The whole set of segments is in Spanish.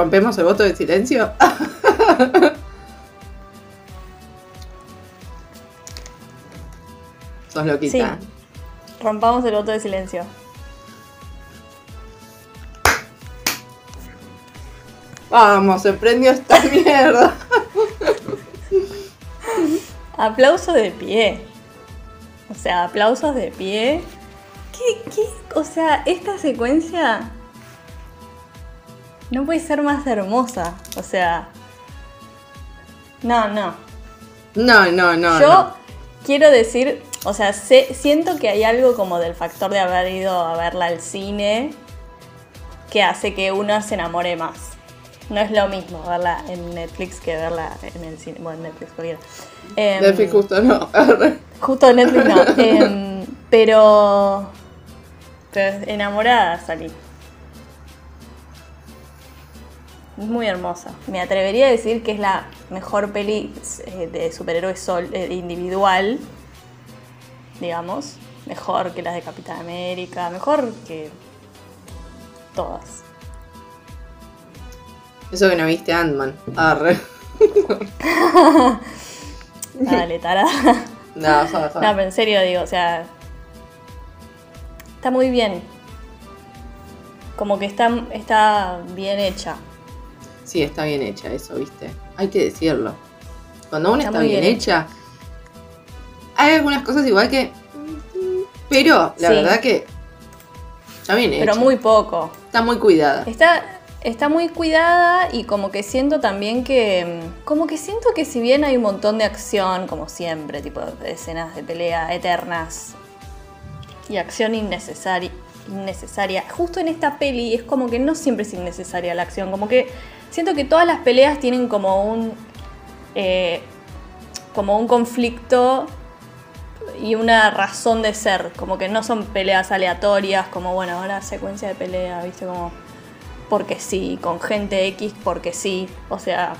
¿Rompemos el voto de silencio? Sos loquita. Sí. Rompamos el voto de silencio. Vamos, se prendió esta mierda. Aplauso de pie. O sea, aplausos de pie. ¿Qué, qué? O sea, esta secuencia no puede ser más hermosa. O sea, no, no. No, no, no. Yo no. quiero decir, o sea, sé- siento que hay algo como del factor de haber ido a verla al cine que hace que uno se enamore más. No es lo mismo verla en Netflix que verla en el cine. Bueno, en Netflix cualquiera. Em, Netflix justo no. Justo en Netflix no. Em, pero. Pero enamorada salí. Muy hermosa. Me atrevería a decir que es la mejor peli eh, de superhéroes sol, eh, individual. Digamos. Mejor que las de Capitán América. Mejor que. Todas. Eso que no viste Ant-Man. Arre. Dale, tarada. No, joder, No, joder. pero en serio digo, o sea. Está muy bien. Como que está, está bien hecha. Sí, está bien hecha eso, viste. Hay que decirlo. Cuando una Está bien, bien hecha, hay algunas cosas igual que. Pero la Sí. verdad que. Está bien hecha. Pero muy poco. Está muy cuidada. Está, está muy cuidada y como que siento también que. mm, Como que siento que si bien hay un montón de acción, como siempre, tipo de escenas de pelea eternas y acción innecesaria. Innecesaria. Justo en esta peli es como que no siempre es innecesaria la acción. Como que siento que todas las peleas tienen como un. eh, como un conflicto y una razón de ser. Como que no son peleas aleatorias, como bueno, ahora secuencia de pelea, viste, como porque sí, con gente X porque sí. O sea,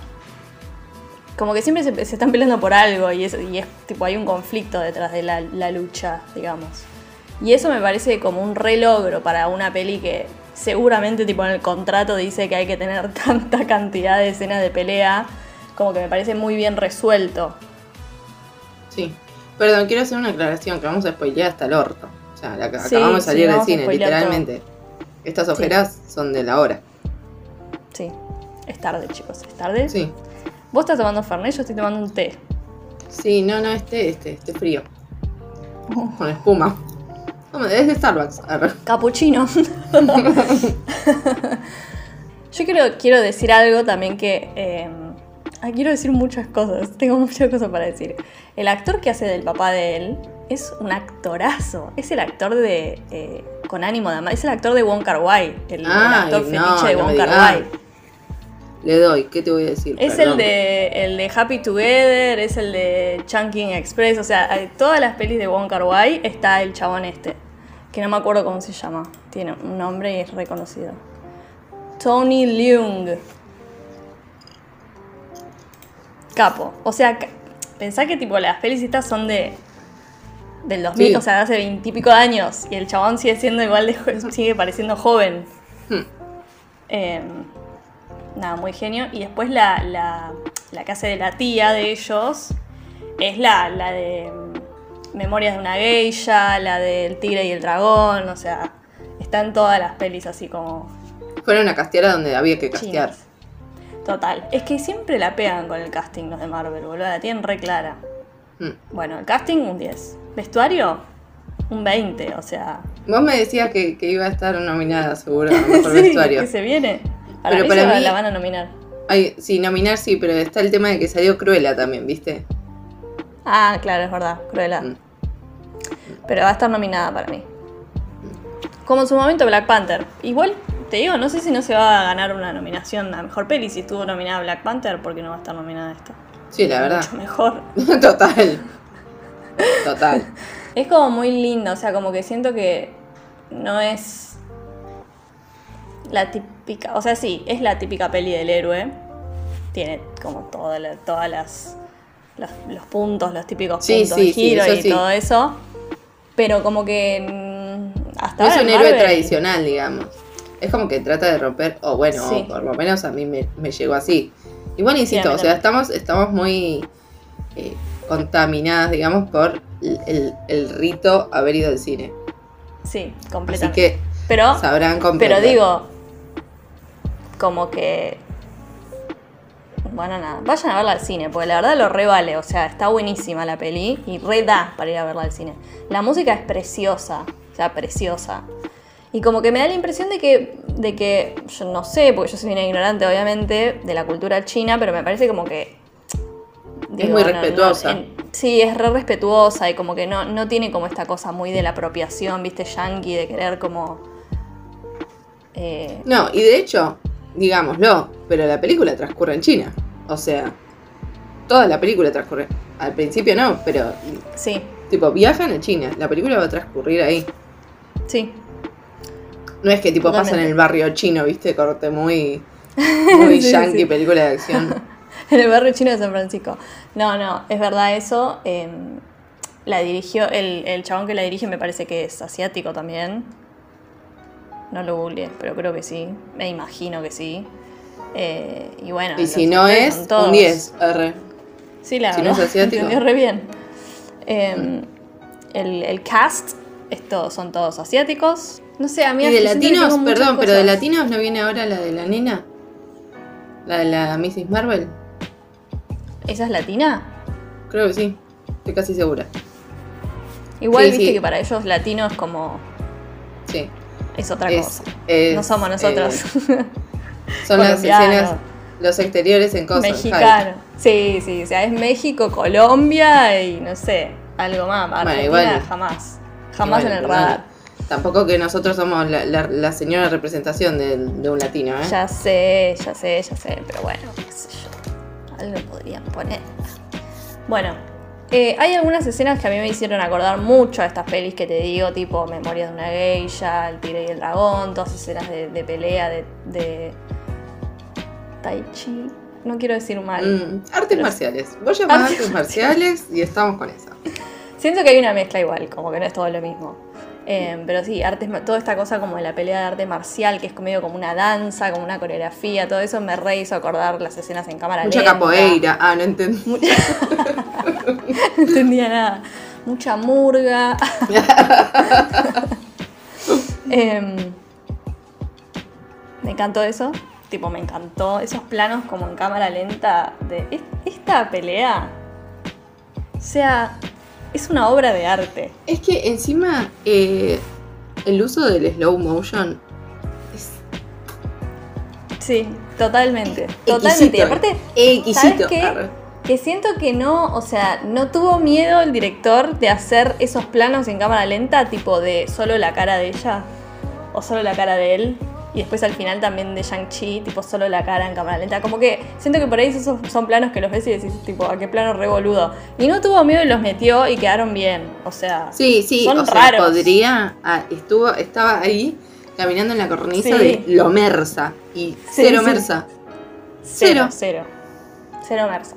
como que siempre se, están peleando por algo y es, y es tipo, hay un conflicto detrás de la, la lucha, digamos. Y eso me parece como un re logro para una peli que seguramente tipo en el contrato dice que hay que tener tanta cantidad de escenas de pelea. Como que me parece muy bien resuelto. Sí. Perdón, quiero hacer una aclaración que vamos a spoilear hasta el orto. O sea, la, Sí, acabamos de sí, salir del cine, literalmente. Estas ojeras son de la hora. Sí, es tarde, chicos, es tarde. Sí. Vos estás tomando Fernet, yo estoy tomando un té. Sí, no, no, este, este, este frío. Con espuma. Starbucks. Capuchino. Yo quiero, quiero decir algo también que... eh, ah, quiero decir muchas cosas, tengo muchas cosas para decir. El actor que hace del papá de él es un actorazo. Es el actor de... eh, con ánimo de amar. Es el actor de Wong Kar Wai. El, actor no, fetiche de no Wong Kar. Wai. Le doy, ¿qué te voy a decir? Es Perdón. el de, el de Happy Together, es el de Chunking Express, o sea, hay- todas las pelis de Wong Kar Wai está el chabón este, que no me acuerdo cómo se llama, tiene un nombre y es reconocido. Tony Leung. Capo, o sea, pensá que tipo las pelis estas son de del 2000, Sí. o sea, de hace veintipico años y el chabón sigue siendo igual de sigue pareciendo joven. Hmm. Eh, nada, muy genio. Y después la, la, la que hace de la tía de ellos es la, la de Memorias de una geisha, la del tigre y el dragón, o sea, está en todas las pelis así como Fueron a castear a donde había que castear. chinas. Total, es que siempre la pegan con el casting los de Marvel, boludo, la tienen re clara. Hmm. Bueno, el casting un 10. Vestuario, un 20, o sea... Vos me decías que, que iba a estar nominada seguro a mejor sí, vestuario. que se viene. Para Pero mí para mí- la van a nominar. Ay, sí, nominar sí, pero está el tema de que salió Cruella también, ¿viste? Ah, claro, es verdad, Cruella. Mm. Pero va a estar nominada para mí. Como en su momento Black Panther. Igual, te digo, no sé si no se va a ganar una nominación a Mejor Peli si estuvo nominada Black Panther, porque no va a estar nominada esta. Sí, la verdad. Mucho mejor. Total. Total. Es como muy lindo, o sea, como que siento que no es la típica, o sea, sí, es la típica peli del héroe. Tiene como toda la- todas las los, los puntos, los típicos Sí, puntos sí, de sí, giro eso y todo eso. Pero como que mm, hasta No es un héroe Marvel- tradicional, digamos. Es como que trata de romper, o bueno, por lo menos a mí me, me llegó así. Igual insisto, Sí, a o sea, estamos, estamos muy eh, contaminadas, digamos, por el, el- el rito haber ido al cine. Sí, Así completamente. que pero, sabrán comprender. pero digo, como que. Bueno, nada, vayan a verla al cine, porque la verdad lo re vale. O sea, está buenísima la peli y re da para ir a verla al cine. La música es preciosa, o sea, preciosa. Y como que me da la impresión de que, de que, yo no sé, porque yo soy una ignorante obviamente de la cultura china, pero me parece como que... muy respetuosa. en- sí, es re respetuosa y como que no, no tiene como esta cosa muy de la apropiación, viste, yankee, de querer como... eh, No, y de hecho, digámoslo, pero la película transcurre en China. O sea, toda la película transcurre. Al principio no, pero sí, tipo viajan a China. La película va a transcurrir ahí. sí, No es que tipo pasa en Totalmente. el barrio chino, viste, corte muy, muy Sí, yankee sí. película de acción. en el barrio chino de San Francisco. No, no, es verdad eso. eh, la dirigió, el, el chabón que la dirige me parece que es asiático también. No lo googleé, pero creo que sí. Me imagino que sí. Eh, y bueno, Y si no es, todos- un 10. R. Sí, la si no es asiático. re bien. Eh, el, el cast es todo- son todos asiáticos. No sé, a mí Y de latinos, perdón, pero de latinos no viene ahora la de la nena. La de la Mrs. Marvel. ¿Esa es latina? Creo que sí. Estoy casi segura. Igual Sí, viste sí. que para ellos latinos como. Es otra Es- cosa. es, no somos nosotros. eh, son las escenas, los exteriores en cosas. Mexicano. Sí, sí, o sea, es México, Colombia y no sé, algo más. Argentina igual. jamás. Jamás Igual, en el igual. radar. Tampoco que nosotros somos la, la- la señora representación de, de un latino, ¿eh? Ya sé, ya sé, ya sé, pero bueno, qué sé yo. Algo podrían poner. Bueno, eh, hay algunas escenas que a mí me hicieron acordar mucho a estas pelis que te digo, tipo Memorias de una geisha, El tigre y el dragón, todas escenas de, de pelea, de, de Tai Chi. No quiero decir mal. Mm, artes Pero- marciales. Vos llamás Artes artes marciales y estamos con eso. Siento que hay una mezcla igual, como que no es todo lo mismo. Eh, pero sí, artes, toda esta cosa como de la pelea de arte marcial, que es medio como una danza, como una coreografía, todo eso me re hizo acordar las escenas en cámara Mucha lenta. capoeira. Ah, no entendí. Mucha... no entendía nada. Mucha murga. Em, me encantó eso. Tipo, me encantó esos planos como en cámara lenta de "Es- esta pelea. O sea, es una obra de arte. Es que encima eh, el uso del slow motion es Sí, totalmente. Totalmente. Y exquisito. aparte, exquisito. ¿sabes qué? Que siento que no, o sea, no tuvo miedo el director de hacer esos planos en cámara lenta, tipo de solo la cara de ella o solo la cara de él. Y después al final también de Shang-Chi, tipo solo la cara en cámara lenta. Como que siento que por ahí esos son planos que los ves y decís, tipo, a qué plano revoludo. Y no tuvo miedo y los metió y quedaron bien. O sea, Sí, sí, son o sea, raros. podría. ah, estuvo, estaba ahí caminando en la cornisa Sí. de lo mersa. Y cero sí. mersa. cero, cero. cero. Cero mersa.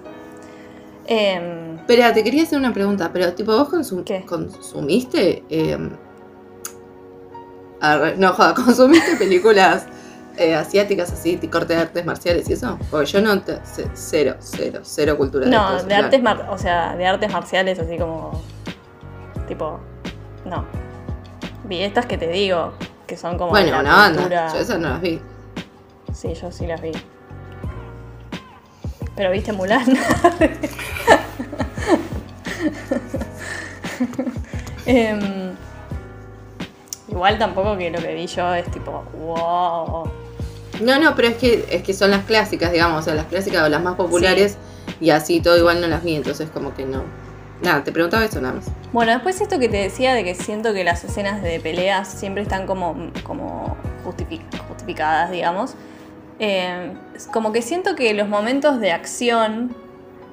Em, Espera, te quería hacer una pregunta, pero tipo, ¿vos consum- ¿Qué? consumiste? eh, arre- no, joda, ¿consumiste películas eh, asiáticas así, corte de artes marciales y eso? Porque yo no, cero, cero, cero cultura No, de artes, mar- o sea, de artes marciales así como tipo, no. Vi estas que te digo, que son como Bueno, una banda, yo esas no las vi. Sí, yo sí las vi. Pero viste Mulan. Em, igual tampoco que lo que vi yo es tipo, wow. No, no, pero es que, es que son las clásicas, digamos, o sea, las clásicas o las más populares y así todo igual no las vi, entonces como que no. Nada, te preguntaba eso nada más. Bueno, después esto que te decía de que siento que las escenas de peleas siempre están como, como justifi- justificadas, digamos. Eh, como que siento que los momentos de acción,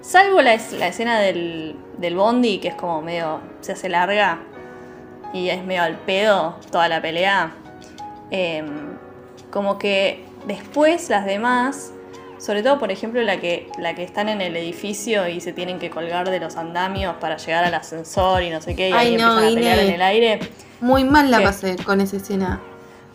salvo la, es- la escena del, del bondi, que es como medio, se hace larga y es medio al pedo toda la pelea, eh, como que después las demás, sobre todo por ejemplo la que, la que están en el edificio y se tienen que colgar de los andamios para llegar al ascensor y no sé qué, y Ay, ahí no, empiezan a pelear en el aire. Muy mal la ¿Qué? pasé con esa escena.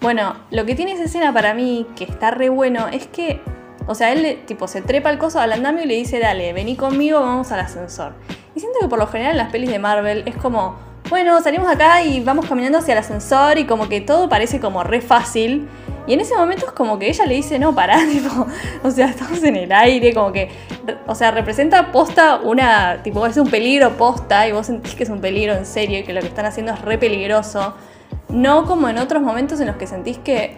Bueno, lo que tiene esa escena para mí, que está re bueno, es que, o sea, él tipo se trepa al coso al andamio y le dice, dale, vení conmigo, vamos al ascensor. Y siento que por lo general en las pelis de Marvel es como, bueno, salimos acá y vamos caminando hacia el ascensor y como que todo parece como re fácil. Y en ese momento es como que ella le dice, no, pará, tipo, o sea, estamos en el aire, como que, o sea, representa posta una, tipo, es un peligro posta y vos sentís que es un peligro en serio y que lo que están haciendo es re peligroso. No como en otros momentos en los que sentís que,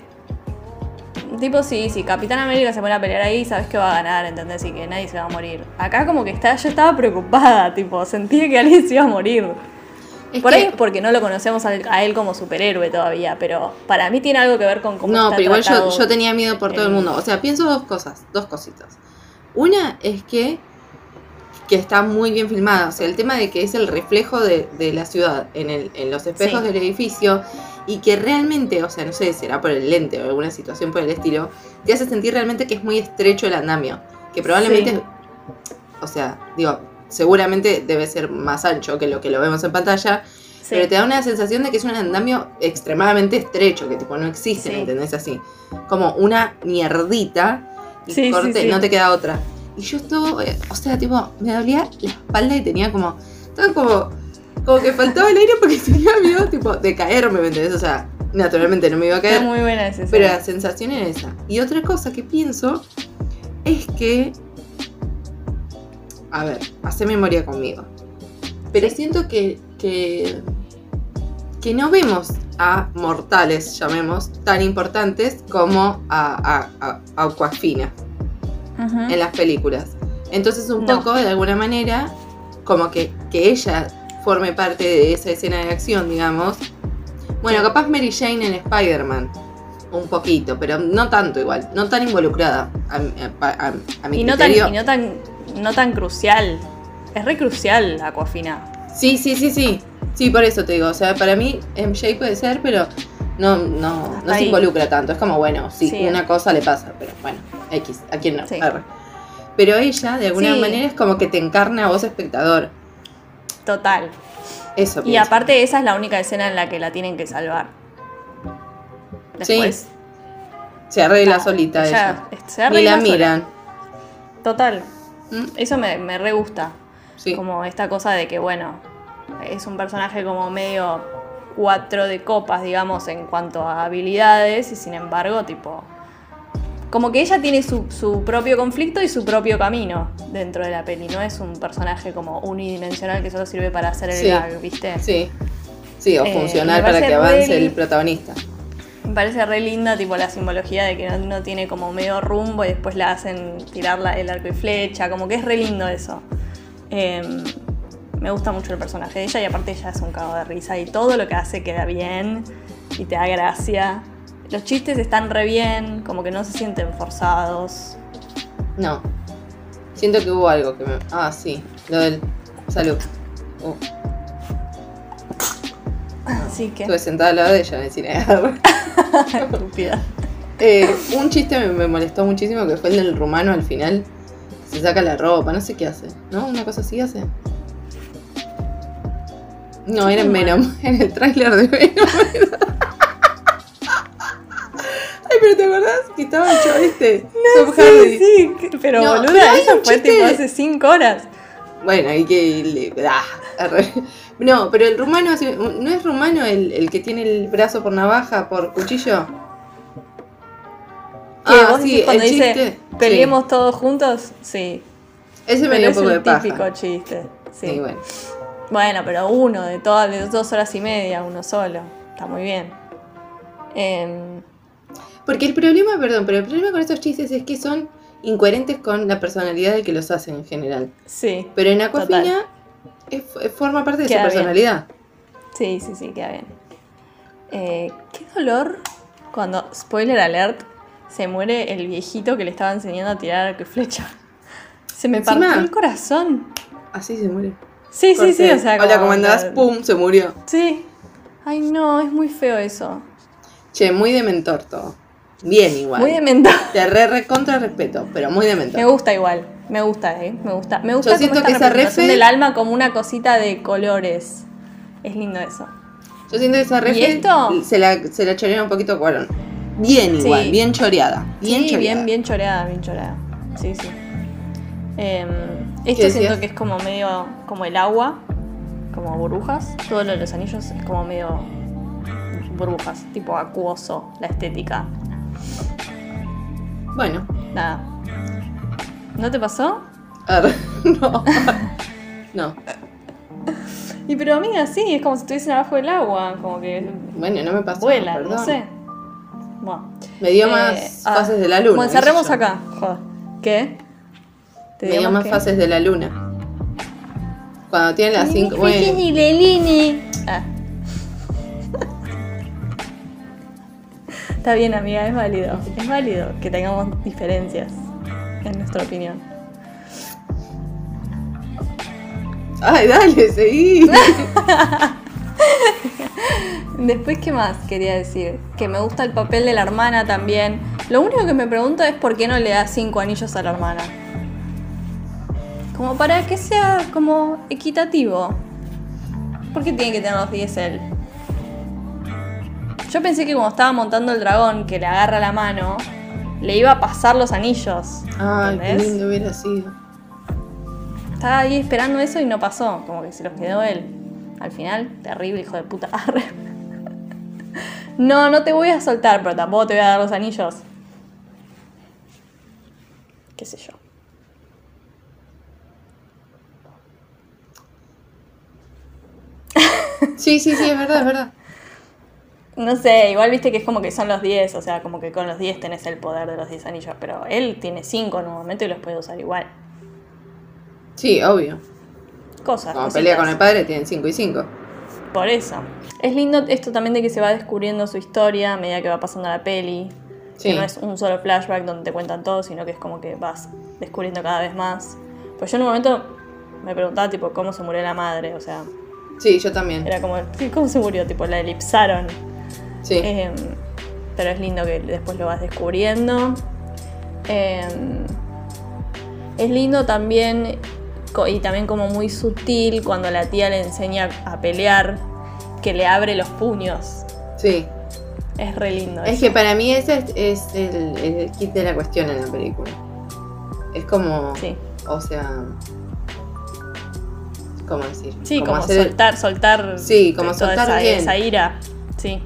tipo, sí, si Capitán América se pone a pelear ahí, sabes que va a ganar, ¿entendés? Y que nadie se va a morir. Acá como que está, yo estaba preocupada, tipo, sentía que alguien se iba a morir. Es Por que- ahí es porque no lo conocemos a él como superhéroe todavía, pero para mí tiene algo que ver con cómo No, está pero igual yo, yo tenía miedo por todo el el- mundo. O sea, pienso dos cosas, dos cositas. Una es que, que está muy bien filmada. O sea, el tema de que es el reflejo de, de la ciudad en, el, en los espejos Sí. del edificio y que realmente, o sea, no sé, será por el lente o alguna situación por el estilo, te hace sentir realmente que es muy estrecho el andamio. Que probablemente, Sí. o sea, digo, seguramente debe ser más ancho que lo que lo vemos en pantalla, Sí. pero te da una sensación de que es un andamio extremadamente estrecho, que tipo no existe, Sí. ¿me entendés? Así. Como una mierdita y Sí, corte, no te queda otra. Y yo estuve, eh, o sea, tipo, me dolía la espalda y tenía como, estaba como, como que faltaba el aire porque tenía miedo, tipo, de caerme, ¿me entendés? O sea, naturalmente no me iba a Está caer, muy buena esa pero la sensación era esa. Y otra cosa que pienso es que. A ver, hace memoria conmigo. Pero siento que. que. que no vemos a mortales, llamemos, tan importantes como a, a, a- a Aquafina Ujú. en las películas. Entonces, un No. poco, de alguna manera, como que, que ella forme parte de esa escena de acción, digamos. Bueno, capaz Mary Jane en Spider-Man. Un poquito, pero no tanto igual. No tan involucrada a, mi- a- a- a mi Y no, tan, criterio. y no tan no tan crucial. Es re crucial Aquafina. Sí, sí, sí, sí. Sí, por eso te digo. O sea, para mí MJ puede ser, pero no, no, no se involucra tanto. Es como, bueno, sí, Sí. una cosa le pasa, pero bueno, X, a quién no. Sí. Pero ella, de alguna Sí. manera, es como que te encarna a vos, espectador. Total. Eso Y pienso. aparte esa es la única escena en la que la tienen que salvar. Después. Se arregla nada, solita ella. se Ni arregla la sola. miran. Total. ¿Mm? Eso me, me re gusta. Sí. Como esta cosa de que, bueno, es un personaje como medio cuatro de copas, digamos, en cuanto a habilidades, y sin embargo, tipo. Como que ella tiene su, su propio conflicto y su propio camino dentro de la peli. No es un personaje como unidimensional que solo sirve para hacer el Sí. gag, ¿viste? Sí. Sí, o Eh, funcional para que avance el protagonista. Me parece re linda, tipo, la simbología de que no, no tiene como medio rumbo y después la hacen tirar la- el arco y flecha. Como que es re lindo eso. Eh, me gusta mucho el personaje de ella y aparte ella es un cago de risa y todo lo que hace queda bien y te da gracia. Los chistes están re bien, como que no se sienten forzados. No. Siento que hubo algo que me. Ah, sí. Lo del. Salud. Uh, Así que. estuve sentada al lado de ella en el cine. Estúpida. Eh, un chiste me, me molestó muchísimo que fue el del rumano al final. Se saca la ropa, no sé qué hace. ¿No? ¿Una cosa así hace? No, ¿Qué era en? Venom. En el tráiler de Venom. Ay, pero ¿te acordás que estaba hecho este? Tom Hardy. Sí, sí, pero No, boluda, hay eso fue tipo hace 5 horas. Bueno, y que. le- ah. No, pero el rumano. ¿No es rumano el, el que tiene el brazo por navaja, por cuchillo? Que vos decís cuando el dice chiste. peleemos todos juntos, sí. Sí. Ese me Pero dio un es poco de el paja. típico chiste. Sí. Sí, bueno. Bueno, pero uno de todas de dos horas y media, uno solo. Está muy bien. Em, Porque el problema, perdón, pero el problema con estos chistes es que son incoherentes con la personalidad de que los hacen en general. sí, Pero en Aquafina es- forma parte de Queda su bien. personalidad. sí, sí, sí, queda bien. Eh, qué dolor cuando, spoiler alert, se muere el viejito que le estaba enseñando a tirar flecha. Se me Encima- partió el corazón. Así se muere. Sí, sí, sí, o sea, Hola, como- ¿cómo andás? ¡Pum! Se murió. Sí. Ay, no, es muy feo eso. Che, muy dementor todo. Bien igual. Muy dementado. Te re, re contra respeto, pero muy dementor. Me gusta igual, me gusta, eh, me gusta. Me gusta Yo siento esta que esa refe- del alma como una cosita de colores. Es lindo eso. Yo siento que esa ref esto? se la, se la chorearon un poquito Cuarón. Bien igual, Sí. bien choreada. Bien sí, choreada. bien, bien choreada, bien choreada. Sí, sí. ¿Qué esto siento que es como medio como el agua, como burbujas. Todo lo de los anillos es como medio burbujas, tipo acuoso, la estética. Bueno, Nada. ¿No te pasó? no. No. Y pero amiga, sí, es como si estuviesen abajo del agua, como que Bueno, no me pasó. perdón. no sé. Bueno. Me dio Eh, más ah, fases de la luna. Bueno, cerremos acá. Joder. ¿Qué? ¿Te Me dio dio más qué? fases de la luna. Cuando tiene las 5. Bueno, Ah. Está bien, amiga, es válido. Es válido que tengamos diferencias en nuestra opinión. ay, dale, seguí. Después, ¿qué más quería decir? Que me gusta el papel de la hermana también. Lo único que me pregunto es por qué no le da cinco anillos a la hermana. Como para que sea como equitativo. ¿Por qué tiene que tener los 10 él? Yo pensé que cuando estaba montando el dragón, que le agarra la mano, le iba a pasar los anillos. Ay, qué lindo hubiera sido. Estaba ahí esperando eso y no pasó. Como que se los quedó él. Al final, terrible, hijo de puta. No, no te voy a soltar, pero tampoco te voy a dar los anillos. Qué sé yo. Sí, sí, sí, es verdad, es verdad. No sé, igual viste que es como que son los 10, o sea, como que con los 10 tenés el poder de los 10 anillos, pero él tiene 5 en un momento y los puede usar igual. Sí, obvio. Cosas. Cositas. pelea con el padre, tienen 5 y 5. Por eso. Es lindo esto también de que se va descubriendo su historia a medida que va pasando la peli. Sí. Que no es un solo flashback donde te cuentan todo, sino que es como que vas descubriendo cada vez más. Pues yo en un momento me preguntaba, tipo, cómo se murió la madre. O sea, Sí, yo también. era como, ¿cómo se murió? Tipo, la elipsaron. Sí. Em, pero es lindo que después lo vas descubriendo. Em, es lindo también, y también como muy sutil, cuando la tía le enseña a pelear, que le abre los puños. Sí. Es re lindo. Es eso. que para mí ese es, es el, el kit de la cuestión en la película. Es como. Sí, O sea. ¿Cómo decir? sí como, hacer soltar, soltar. Sí, como toda soltar esa, bien. esa ira. Sí,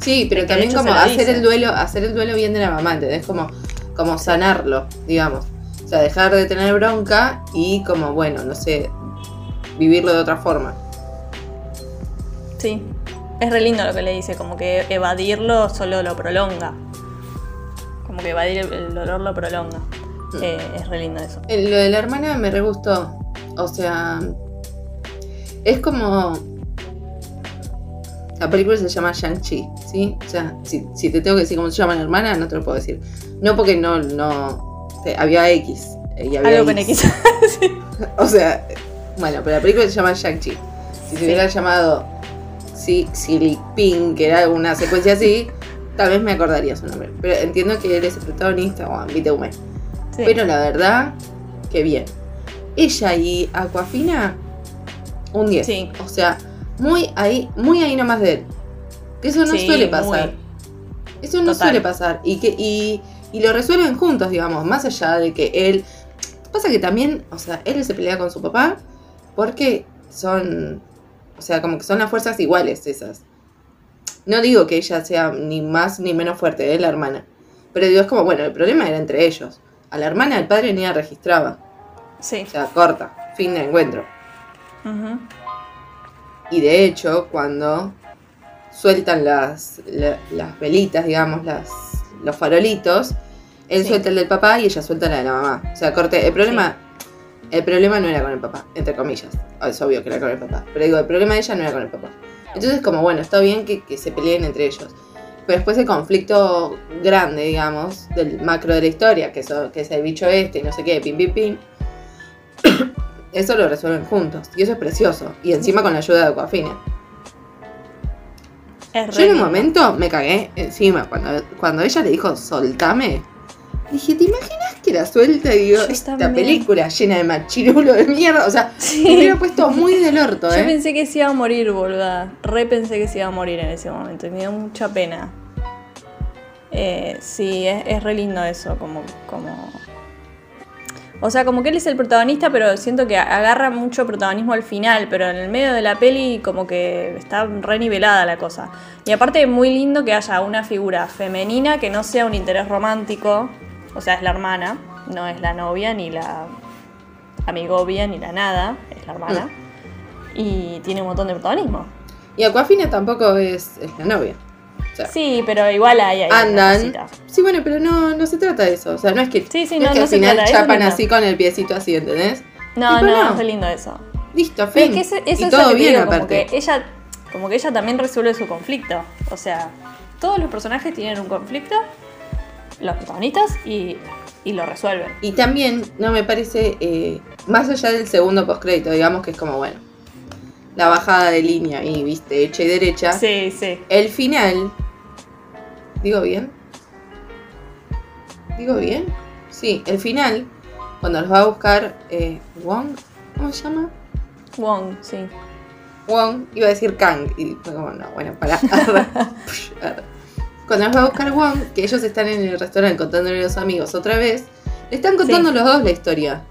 Sí, pero también como hacer el duelo, hacer el duelo bien de la mamá, ¿entendés? Como, como sanarlo, digamos. O sea, dejar de tener bronca y como, bueno, no sé, vivirlo de otra forma. sí. Es re lindo lo que le dice, como que evadirlo solo lo prolonga. Como que evadir el, el dolor lo prolonga. Mm. Eh, es re lindo eso. Eh, Lo de la hermana me re gustó. O sea, es como. La película se llama Shang-Chi, ¿sí? O sea, si, si te tengo que decir cómo se llama la hermana, no te lo puedo decir. No porque no. no había X. Y había Algo con X. Sí. O sea, bueno, pero la película se llama Shang-Chi. Si se hubiera llamado Si- Silly Ping, que era una secuencia así, tal vez me acordaría su nombre. Pero entiendo que él es el protagonista, o Vite Ume. Sí. Pero la verdad, que bien. Ella y Aquafina, un 10. Sí. O sea, muy ahí, muy ahí nomás de él. Que eso no Sí, suele muy. pasar. Eso no Total. suele pasar. Y que, y, y lo resuelven juntos, digamos, más allá de que él. Pasa que también, o sea, él se pelea con su papá porque son. O sea, como que son las fuerzas iguales esas. No digo que ella sea ni más ni menos fuerte, es la hermana. Pero digo, es como, bueno, el problema era entre ellos. A la hermana el padre ni la registraba. Sí. O sea, corta, fin de encuentro. Ujú. Y de hecho, cuando sueltan las, la- las velitas, digamos, las, los farolitos, él Sí. suelta el del papá y ella suelta la de la mamá. O sea, corte, el problema, el problema no era con el papá, entre comillas. Es obvio que era con el papá. Pero digo, el problema de ella no era con el papá. Entonces, como bueno, está bien que, que se peleen entre ellos. Pero después el conflicto grande, digamos, del macro de la historia, que, eso, que es el bicho este y no sé qué, pim, pim, pim. Eso lo resuelven juntos. Y eso es precioso. Y encima con la ayuda de Aquafina. Es Yo en un momento me cagué encima. Cuando, cuando ella le dijo, soltame. Dije, ¿te imaginas que la suelta y digo, Yo esta también. película llena de machirulo de mierda. O sea, Sí. me hubiera puesto muy del orto, Yo ¿eh? pensé que se iba a morir, boluda. Re pensé que se iba a morir en ese momento y me dio mucha pena. Eh, sí, es, es re lindo eso, como, como... O sea, como que él es el protagonista, pero siento que agarra mucho protagonismo al final, pero en el medio de la peli como que está re nivelada la cosa. Y aparte es muy lindo que haya una figura femenina que no sea un interés romántico, o sea, es la hermana, no es la novia ni la amigovia ni la nada, es la hermana. Y tiene un montón de protagonismo. Y Aquafina tampoco es, es la novia. Sea, Sí, pero igual hay una andan. Sí, bueno, pero no, no se trata de eso. O sea, no es que, Sí, sí, no no, es que no al final es chapan así con el piecito así, ¿entendés? No, no, no. es re lindo eso. Listo, fin. es que eso y es todo bien digo, como aparte. que ella, como que ella también resuelve su conflicto. O sea, todos los personajes tienen un conflicto, los protagonistas, y, y lo resuelven. Y también no me parece, eh, más allá del segundo postcrédito, digamos que es como, bueno, la bajada de línea y, viste, hecha y derecha. Sí, sí. El final, ¿digo bien? ¿Digo bien? Sí, el final, cuando los va a buscar eh, Wong, ¿cómo se llama? Wong, sí. Wong, iba a decir Kang, y fue como, no, bueno, para. Cuando los va a buscar Wong, que ellos están en el restaurante contándole a los amigos otra vez, le están contando Sí. los dos la historia.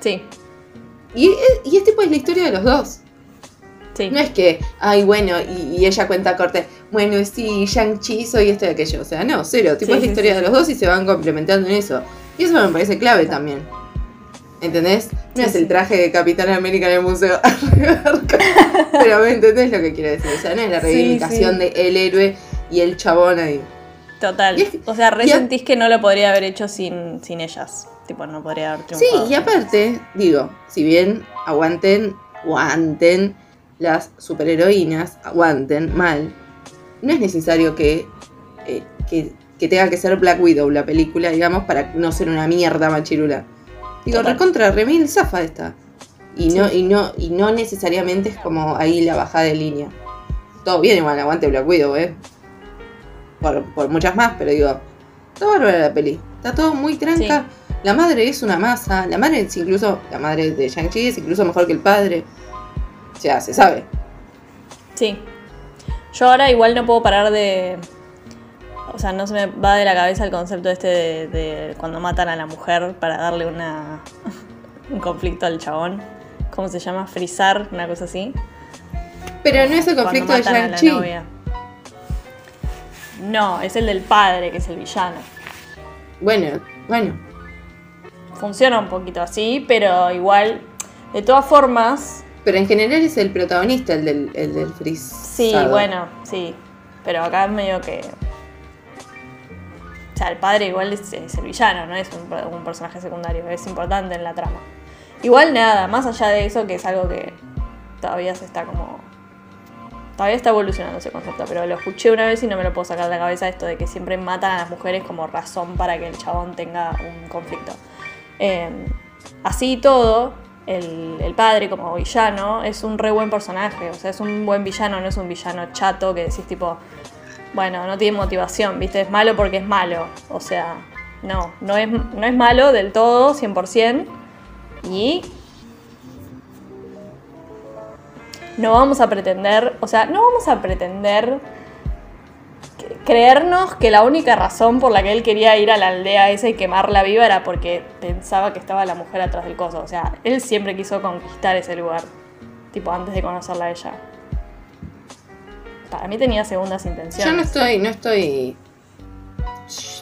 Sí, Y, y es tipo es la historia de los dos. Sí. No es que, ay, bueno, y, y ella cuenta corte, bueno, sí, Shang-Chi hizo y esto y aquello. O sea, no, cero. Tipo Sí, es la sí, historia sí, de los dos y se van complementando en eso. Y eso me parece clave también. ¿Entendés? No Sí, es sí. el traje de Capitán América en el museo. Pero me entendés lo que quiero decir. O sea, no es la Sí, reivindicación sí. de el héroe y el chabón ahí. Total. Es- O sea, a- resentís que no lo podría haber hecho sin, sin ellas. Tipo, no podría haber Sí, triunfado. y aparte, digo, si bien aguanten, aguanten las superheroínas, aguanten mal, no es necesario que, eh, que, que tenga que ser Black Widow la película, digamos, para no ser una mierda machirula. Digo, Total. recontra remil zafa esta. Y no, Sí. y no, y no necesariamente es como ahí la bajada de línea. Todo bien igual, aguante Black Widow, eh. Por, por muchas más, pero digo, está bárbara la peli. Está todo muy tranca. La madre es una masa. La madre es incluso, la madre de Shang-Chi es incluso mejor que el padre. Sea, se sabe. Sí. Yo ahora igual no puedo parar de. O sea, no se me va de la cabeza el concepto este de, de cuando matan a la mujer para darle una un conflicto al chabón. ¿Cómo se llama? Frizar, una cosa así. Pero no es el conflicto de Shang-Chi. No, es el del padre, que es el villano. Bueno, bueno. Funciona un poquito así, pero igual. De todas formas, Pero en general es el protagonista el del, el del frizado. Sí, bueno, sí. Pero acá es medio que. O sea, el padre igual es, es el villano, no es un personaje secundario, es importante en la trama. Igual nada, más allá de eso, que es algo que todavía se está como. Todavía está evolucionando ese concepto, pero lo escuché una vez y no me lo puedo sacar de la cabeza esto de que siempre matan a las mujeres como razón para que el chabón tenga un conflicto. Eh, así y todo, el, padre como villano es un re buen personaje, o sea, es un buen villano, no es un villano chato que decís tipo, bueno, no tiene motivación, ¿viste? Es malo porque es malo, o sea, no, no es, no es malo del todo, 100%, y no vamos a pretender, o sea, no vamos a pretender creernos que la única razón por la que él quería ir a la aldea esa y quemarla viva era porque pensaba que estaba la mujer atrás del coso. O sea, él siempre quiso conquistar ese lugar, tipo antes de conocerla a ella. Para mí tenía segundas intenciones. Yo no estoy, no estoy.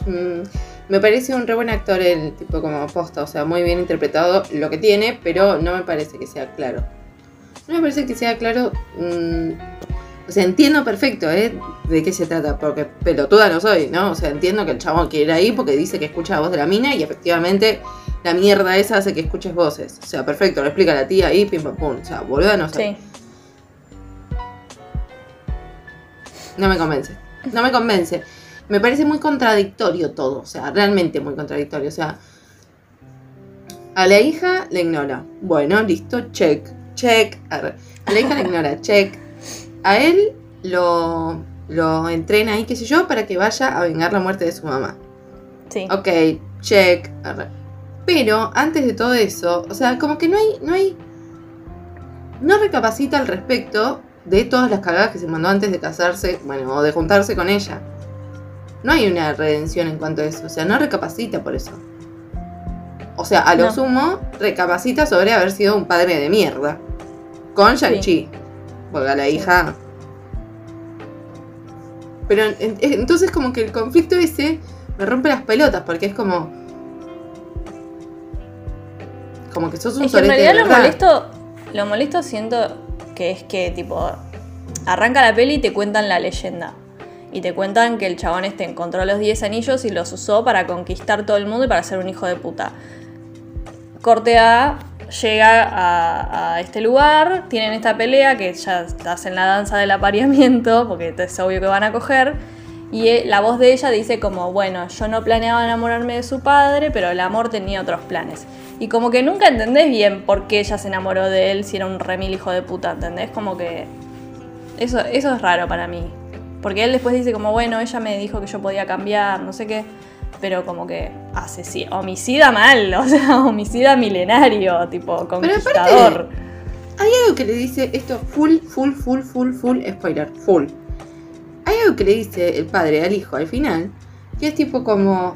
Mm, Me parece un re buen actor el tipo como posta, o sea, muy bien interpretado lo que tiene, pero no me parece que sea claro. No me parece que sea claro. mm, o sea, entiendo perfecto, ¿eh? De qué se trata, porque pelotuda no soy, ¿no? O sea, entiendo que el chabón quiere ir ahí porque dice que escucha la voz de la mina y efectivamente la mierda esa hace que escuches voces. O sea, perfecto, lo explica la tía ahí, pim pam pum. O sea, boluda no soy. Sí. No me convence. No me convence. Me parece muy contradictorio todo. O sea, realmente muy contradictorio. O sea, a la hija le ignora. Bueno, listo, check. Check. A la hija le ignora, check. A él lo, lo entrena ahí, qué sé yo, para que vaya a vengar la muerte de su mamá. Sí. Ok, check. Pero antes de todo eso, o sea, como que no hay, no hay, no recapacita al respecto de todas las cagadas que se mandó antes de casarse, bueno, o de juntarse con ella. No hay una redención en cuanto a eso, o sea, no recapacita por eso. O sea, a lo No. sumo, recapacita sobre haber sido un padre de mierda. Con Shang-Chi. A la hija. Pero en- en- entonces, como que el conflicto ese me rompe las pelotas, porque es como. Como que sos un Es que en realidad lo molesto, lo molesto siento que es que tipo arranca la peli y te cuentan la leyenda. Y te cuentan que el chabón este encontró los 10 anillos y los usó para conquistar todo el mundo y para ser un hijo de puta. Corte A llega a, este lugar, tienen esta pelea que ya hacen la danza del apareamiento, porque es obvio que van a coger. Y eh, la voz de ella dice como, bueno, yo no planeaba enamorarme de su padre, pero el amor tenía otros planes. Y como que nunca entendés bien por qué ella se enamoró de él si era un remil hijo de puta, ¿entendés? Como que... Eso, eso es raro para mí. Porque él después dice como, bueno, ella me dijo que yo podía cambiar, no sé qué. Pero como que asesino, homicida mal, o sea, homicida milenario, tipo aparte- conquistador. Hay algo que le dice esto full, full, full, full, full, spoiler, full. Hay algo que le dice el padre al hijo al final, que es tipo como,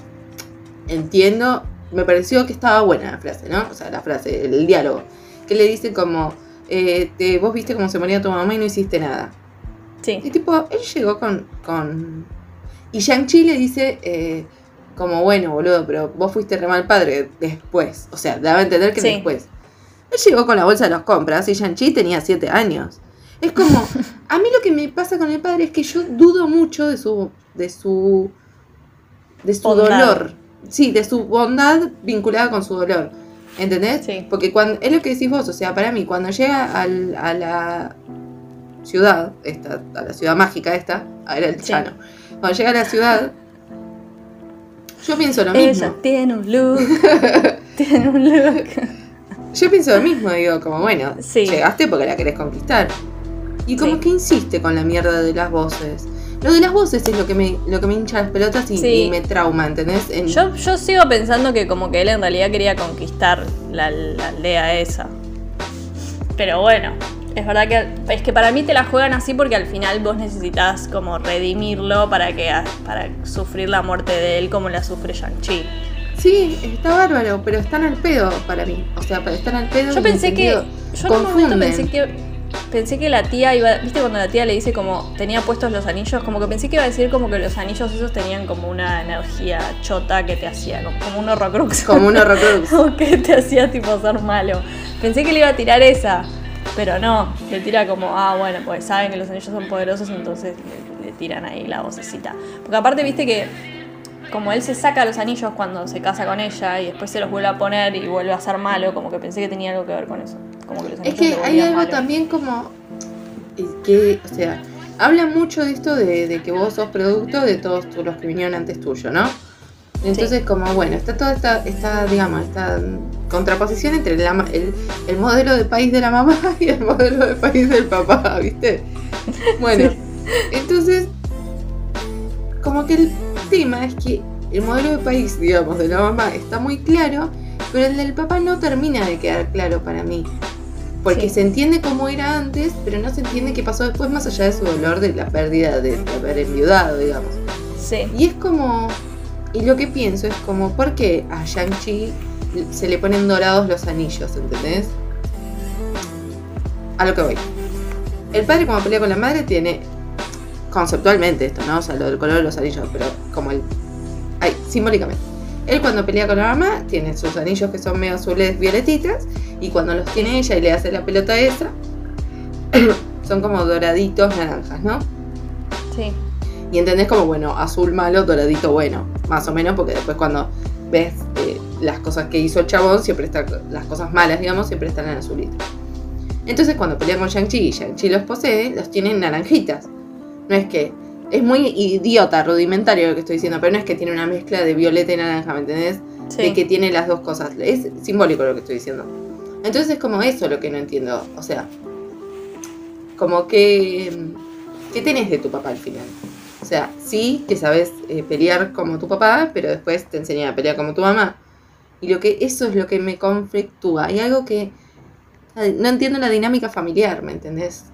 entiendo, me pareció que estaba buena la frase, ¿no? O sea, la frase, el, el diálogo, que le dice como, eh, te- vos viste cómo se moría tu mamá y no hiciste nada. Y Sí, tipo, él llegó con... con... Y Shang-Chi le dice, eh, como, bueno, boludo, pero vos fuiste re mal padre después. O sea, daba a entender que Sí. después. Él llegó con la bolsa de las compras y Shang-Chi tenía 7 años. Es como, a mí lo que me pasa con el padre es que yo dudo mucho de su... de su... de su Bondad. dolor. Sí, de su bondad vinculada con su dolor. ¿Entendés? Sí. Porque cuando, es lo que decís vos, o sea, para mí, cuando llega al- a la ciudad, esta, a la ciudad mágica esta, a era el Sí. llano. Cuando llega a la ciudad, yo pienso lo mismo. ella tiene un look, tiene un look. Yo pienso lo mismo, digo, como bueno, Sí. llegaste porque la querés conquistar. Y como Sí. que insiste con la mierda de las voces. Lo de las voces es lo que me, lo que me hincha las pelotas y, Sí. y me trauma, ¿entendés? En- Yo, yo sigo pensando que como que él en realidad quería conquistar la, la aldea esa. Pero bueno, es verdad que es que para mí te la juegan así porque al final vos necesitas como redimirlo para que para sufrir la muerte de él como la sufre Shang-Chi. Sí, está bárbaro, pero están al pedo para mí. O sea, para estar al pedo. Yo en pensé que yo en un momento pensé que pensé que la tía iba, ¿viste cuando la tía le dice como tenía puestos los anillos? Como que pensé que iba a decir como que los anillos esos tenían como una energía chota que te hacía como, como un horrocrux. Como un horrocrux. Como que te hacía tipo ser malo. Pensé que le iba a tirar esa, pero no, le tira como, ah, bueno, pues saben que los anillos son poderosos, entonces le, le tiran ahí la vocecita. Porque aparte, viste que como él se saca los anillos cuando se casa con ella y después se los vuelve a poner y vuelve a ser malo, como que pensé que tenía algo que ver con eso. Como que los Es anillos que se hay algo malos. también como que, o sea, habla mucho de esto de, de que vos sos producto de todos los que vinieron antes tuyo, ¿no? Entonces, como, bueno, está toda esta, esta, digamos, esta contraposición entre la el, el modelo de país de la mamá y el modelo de país del papá, ¿viste? Bueno, Sí. entonces, como que el tema es que el modelo de país, digamos, de la mamá está muy claro, pero el del papá no termina de quedar claro para mí. Porque Sí. se entiende cómo era antes, pero no se entiende qué pasó después, más allá de su dolor de la pérdida de, de haber enviudado, digamos. Sí, Y es como. Y lo que pienso es como, ¿por qué a Shang-Chi se le ponen dorados los anillos, ¿entendés? A lo que voy. El padre, cuando pelea con la madre, tiene. Conceptualmente esto, ¿no? O sea, lo del color de los anillos, pero como el. Ay, simbólicamente. Él cuando pelea con la mamá tiene sus anillos que son medio azules violetitas. Y cuando los tiene ella y le hace la pelota esa, son como doraditos naranjas, ¿no? sí. Y entendés como, bueno, azul malo, doradito bueno. Más o menos, porque después cuando ves eh, las cosas que hizo el chabón, siempre está, las cosas malas, digamos, siempre están en azulito. Entonces cuando pelea con Shang-Chi y Shang-Chi los posee, los tiene en naranjitas. No es que... Es muy idiota, rudimentario lo que estoy diciendo, pero no es que tiene una mezcla de violeta y naranja, ¿me entendés? sí. De que tiene las dos cosas. Es simbólico lo que estoy diciendo. Entonces es como eso lo que no entiendo. O sea, como que... ¿Qué tenés de tu papá al final? Sea, sí que sabes eh, pelear como tu papá, pero después te enseñan a pelear como tu mamá. Y lo que eso es lo que me conflictúa. Hay algo que no entiendo la dinámica familiar, ¿me entendés?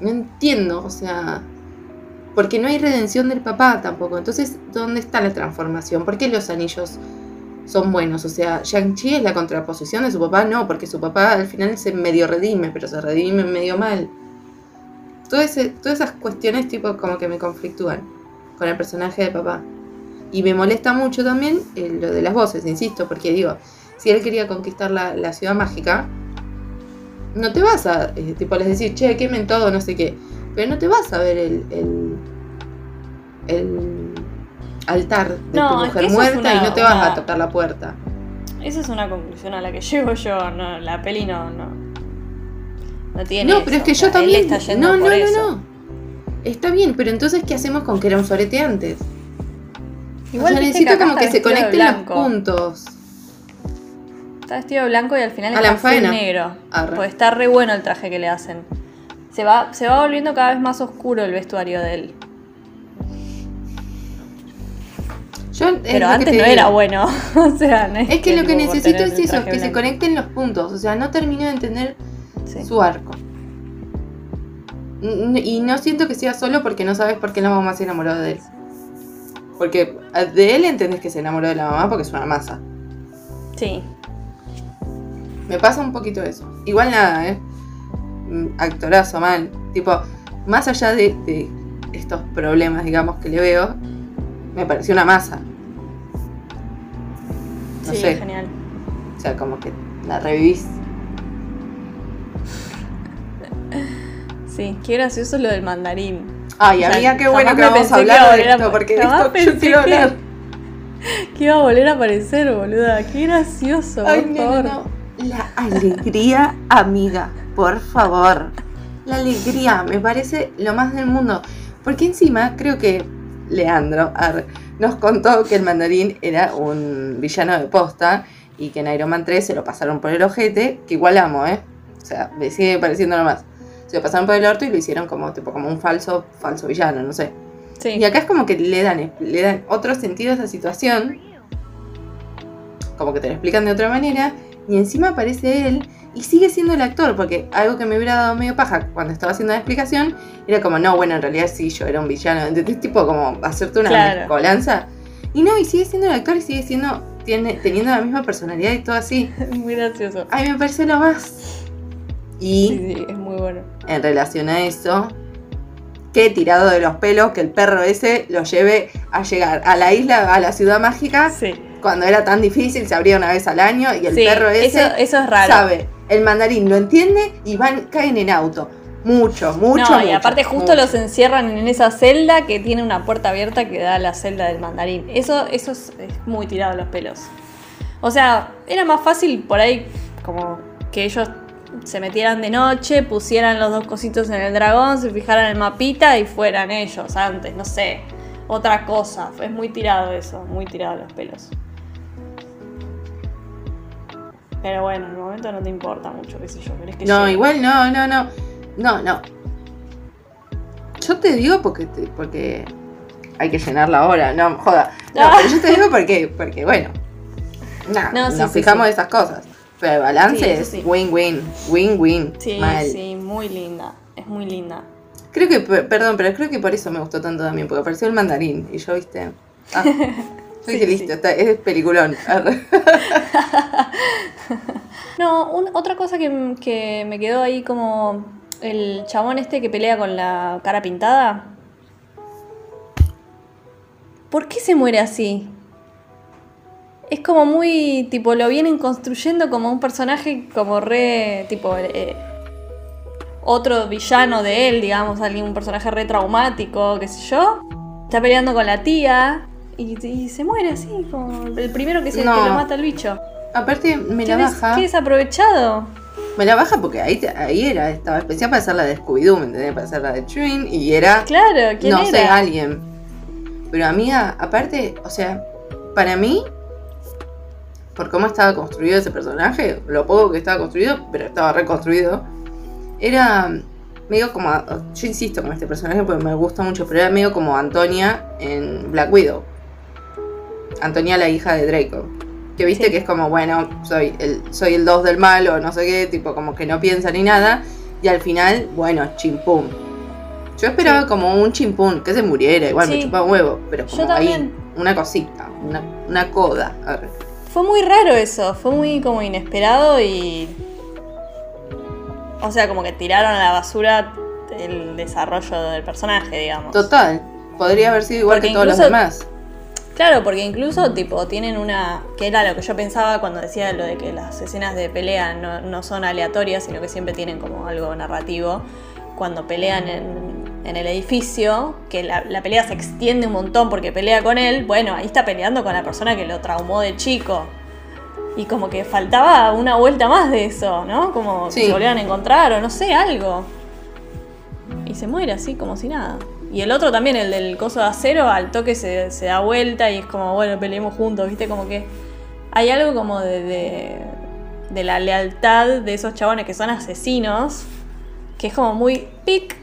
No entiendo, o sea, porque no hay redención del papá tampoco. Entonces, ¿dónde está la transformación? ¿Por qué los anillos son buenos? O sea, Shang-Chi es la contraposición de su papá, no, porque su papá al final se medio redime, pero se redime medio mal. Todas esas cuestiones tipo como que me conflictúan con el personaje de papá. Y me molesta mucho también eh, lo de las voces, insisto, porque digo, si él quería conquistar la, ciudad mágica, no te vas a, eh, tipo, les decir, che, quemen todo, no sé qué. Pero no te vas a ver el, el, altar de tu mujer muerta y no te vas a tocar la puerta. Esa es una conclusión a la que llego yo, no, la peli no, no, no tiene. No, pero es que yo también. no, no, no, no. Está bien, pero entonces, ¿qué hacemos con que era un sorete antes? Igual necesito como que se conecten los puntos. Está vestido de blanco y al final está negro. Pues está re bueno el traje que le hacen. Se va, se va volviendo cada vez más oscuro el vestuario de él. Pero antes no era bueno. o sea, es, que, lo que necesito es eso, que se conecten los puntos. O sea, no termino de entender su arco. Y no siento que sea solo porque no sabes por qué la mamá se enamoró de él. Porque de él entendés que se enamoró de la mamá porque es una masa. Sí. Me pasa un poquito eso. Igual nada, ¿eh? Mm, actorazo mal. Tipo, más allá de, estos problemas, digamos, que le veo, me pareció una masa. No sí, sé. genial. O sea, como que la revivís. Sí, qué gracioso lo del mandarín. Ay, amiga, qué bueno que vamos a hablar de esto, porque de esto yo quiero hablar. Que iba a volver a aparecer, boluda. Qué gracioso. Ay, no, no. La alegría, amiga, por favor. La alegría, me parece lo más del mundo. Porque encima creo que Leandro nos contó que el mandarín era un villano de posta y que en Iron Man 3 se lo pasaron por el ojete, que igual amo, ¿eh? O sea, me sigue pareciendo nomás. Se lo pasaron por el orto y lo hicieron como, tipo, como un falso, falso villano, no sé. Y acá es como que le dan, le dan otro sentido a esa situación. Como que te lo explican de otra manera y encima aparece él y sigue siendo el actor, porque algo que me hubiera dado medio paja cuando estaba haciendo la explicación era como, no, bueno, en realidad sí, yo era un villano, entonces tipo como hacerte una mezcolanza. Y no, y sigue siendo el actor y sigue siendo, tiene, teniendo la misma personalidad y todo así. Muy gracioso. Ay, me parece lo más. Y sí, sí, es muy bueno. En relación a eso, qué tirado de los pelos que el perro ese lo lleve a llegar a la isla, a la ciudad mágica. Sí cuando era tan difícil, se abría una vez al año y el perro ese eso, es raro. sabe, el mandarín lo entiende y van, caen en auto. Mucho, mucho. No, y aparte justo los encierran en esa celda que tiene una puerta abierta que da a la celda del mandarín. Eso, eso es, muy tirado los pelos. O sea, era más fácil por ahí como que ellos se metieran de noche, pusieran los dos cositos en el dragón, se fijaran en el mapita y fueran ellos antes, no sé. Otra cosa. Es muy tirado eso, muy tirado los pelos. Pero bueno, en el momento no te importa mucho, qué sé yo. que no, igual no, no, no. No, no. Yo te digo porque, porque hay que llenarla ahora, no, joda. No, pero yo te digo porque, porque bueno. no, nos fijamos de esas cosas. Pero balance es win-win, win-win. Sí, sí, muy linda. Es muy linda. Creo que, perdón, pero creo que por eso me gustó tanto también, porque apareció el mandarín y yo, viste. Ah. Sí, listo, es peliculón. no, otra cosa que, me quedó ahí como el chabón este que pelea con la cara pintada. ¿Por qué se muere así? Es como muy, tipo, lo vienen construyendo como un personaje como re, tipo, eh, otro villano de él, digamos, alguien, un personaje re traumático, qué sé yo. Está peleando con la tía y, se muere así, como el primero que, se, lo mata el bicho. Aparte, me la baja. ¿Qué desaprovechado? Me la baja porque ahí, ahí era, estaba especial para hacer la de Scooby-Doo, ¿me entendés? Para hacer la de Twin y era. Claro, ¿quién No sé, alguien. Pero amiga, aparte, o sea, para mí, por cómo estaba construido ese personaje, lo poco que estaba construido, pero estaba reconstruido, era medio como. Yo insisto con este personaje porque me gusta mucho, pero era medio como Antonia en Black Widow. Antonia, la hija de Draco. Que viste Sí. que es como, bueno, soy el, soy el 2 del mal o no sé qué, tipo como que no piensa ni nada. Y al final, bueno, chimpum. Yo esperaba Sí. como un chimpún, que se muriera, igual me chupaba un huevo, pero como ahí, una cosita, una, una coda. arre. Fue muy raro eso, fue muy como inesperado y. O sea, como que tiraron a la basura el desarrollo del personaje, digamos. Total, podría haber sido igual Porque que todos los demás. Claro, porque incluso tipo tienen una. que era lo que yo pensaba cuando decía lo de que las escenas de pelea no, no son aleatorias, sino que siempre tienen como algo narrativo. Cuando pelean en, en el edificio, que la, la pelea se extiende un montón porque pelea con él, bueno, ahí está peleando con la persona que lo traumó de chico. Y como que faltaba una vuelta más de eso, ¿no? Como Sí. que se volvieran a encontrar o no sé, algo. Y se muere así, como si nada. Y el otro también, el del coso de acero, al toque se, se da vuelta y es como, bueno, peleemos juntos, ¿viste? Como que hay algo como de, de, de la lealtad de esos chabones que son asesinos, que es como muy pic,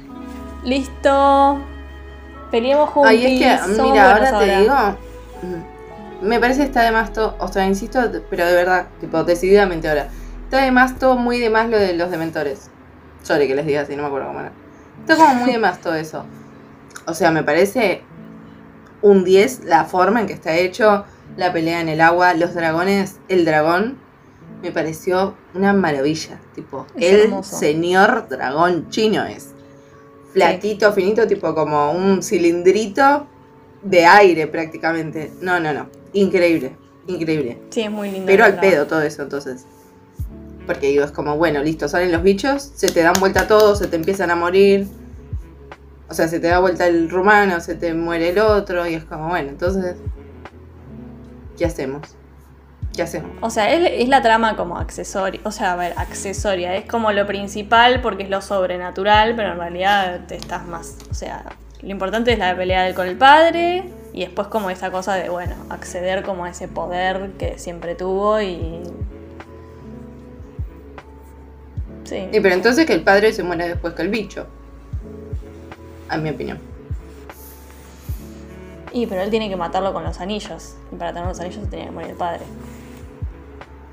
listo, peleemos juntos. Ay, es que, mira, ahora te digo, mm, me parece que está de más todo, o sea, insisto, pero de verdad, tipo, decididamente ahora, está de más todo muy de más lo de los dementores. Sorry que les diga así, no me acuerdo cómo era. Está como muy de más todo eso. O sea, me parece un 10 la forma en que está hecho, la pelea en el agua, los dragones, el dragón, me pareció una maravilla. Tipo, Es el hermoso. señor dragón chino es. Flaquito, finito, tipo como un cilindrito de aire prácticamente. No, no, no. Increíble, increíble. Sí, es muy lindo. Pero al pedo todo eso, entonces. Porque digo, es como, bueno, listo, salen los bichos, se te dan vuelta todos, se te empiezan a morir. O sea, se te da vuelta el rumano, se te muere el otro, y es como, bueno, entonces. ¿Qué hacemos? ¿Qué hacemos? O sea, es, es la trama como accesoria. O sea, a ver, accesoria. Es como lo principal porque es lo sobrenatural, pero en realidad te estás más. O sea, lo importante es la pelea del con el padre. Y después como esa cosa de, bueno, acceder como a ese poder que siempre tuvo y. Sí. Y pero entonces que el padre se muera después que el bicho. A mi opinión. Y pero él tiene que matarlo con los anillos. Y para tener los anillos se tenía que morir el padre.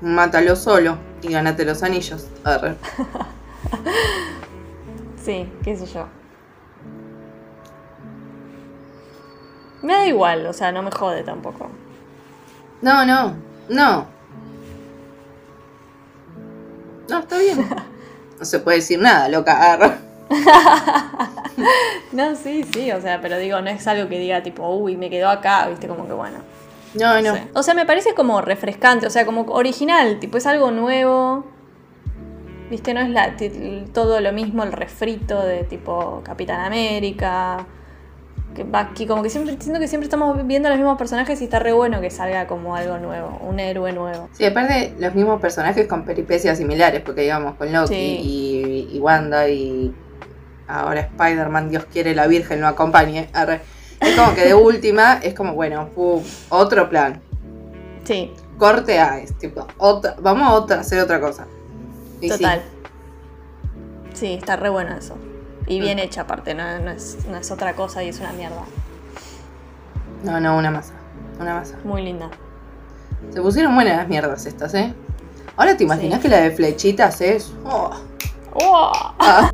Mátalo solo y ganate los anillos. Arre. Sí, qué sé yo. Me da igual, o sea, no me jode tampoco. No, no, no. No, está bien. No se puede decir nada, loca. Arre. No, sí, sí, o sea, pero digo, no es algo que diga tipo, uy, me quedó acá, viste, como que bueno. No, no. sé. O sea, me parece como refrescante, o sea, como original, tipo, es algo nuevo. Viste, no es la, todo lo mismo, el refrito de tipo Capitán América. Que va aquí, como que siempre, siento que siempre estamos viendo los mismos personajes y está re bueno que salga como algo nuevo, un héroe nuevo. Sí, aparte los mismos personajes con peripecias similares, porque digamos con Loki Sí. y, y Wanda y ahora Spider-Man, Dios quiere la Virgen lo acompañe. arre. Es como que de última es como, bueno, pum, otro plan. Sí, Corte A, es tipo, otra, vamos a otra, hacer otra cosa. Y total. Sí, está re bueno eso. Y Mm. bien hecha aparte, no, no es, no es otra cosa y es una mierda. no, no, una masa. Una masa. Muy linda. Se pusieron buenas las mierdas estas, ¿eh? Ahora te imaginas Sí. que la de flechitas es. Oh, ¡Oh! ah.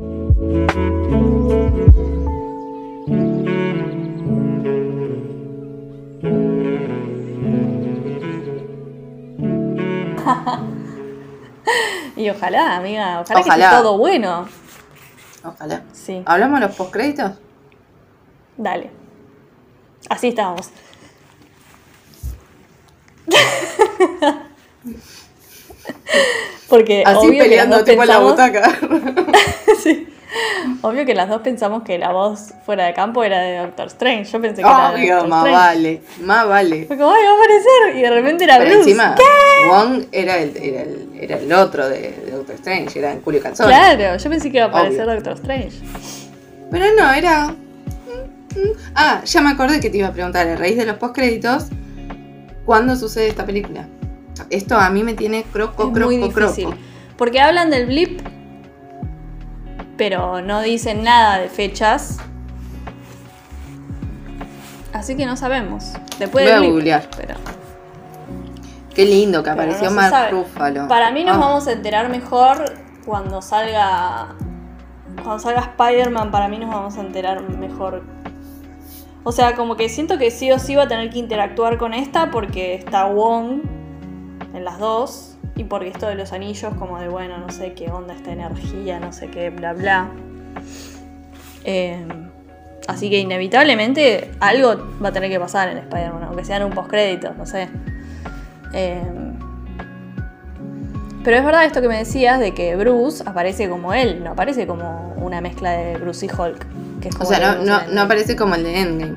Y ojalá, amiga, ojalá, que esté todo bueno. Ojalá. Sí, ¿Hablamos de los postcréditos? dale. Así estábamos. Porque Así obvio que peleando dos tipo en la butaca. Sí. Obvio que las dos pensamos que la voz fuera de campo era de Doctor Strange. Yo pensé que era de Obvio, Doctor más Strange. vale. Más vale. Fue como, ay, va a aparecer. Y de repente era Pero Bruce. encima, Wong era el, era el, era el otro de, de Doctor Strange, era Julio Calzón. Claro, yo pensé que iba a aparecer Obvio. Doctor Strange. Pero no, era. Ah, ya me acordé que te iba a preguntar a raíz de los postcréditos. ¿Cuándo sucede esta película? Esto a mí me tiene croco, croco, muy croco. difícil. Porque hablan del blip. Pero no dicen nada de fechas. Así que no sabemos. Después Voy a googlear. pero- Qué lindo que apareció no Mark. Ruffalo. Para mí nos Ah, vamos a enterar mejor cuando salga. Cuando salga Spider-Man, para mí nos vamos a enterar mejor. O sea, como que siento que sí o sí va a tener que interactuar con esta porque está Wong en las dos. Y porque esto de los anillos, como de bueno, no sé qué onda esta energía, no sé qué, bla bla. Eh, así que inevitablemente algo va a tener que pasar en Spider-Man, aunque sea en un postcrédito, no sé. Eh, pero es verdad esto que me decías de que Bruce aparece como él, no aparece como una mezcla de Bruce y Hulk. Que es O sea, no aparece como el de Endgame.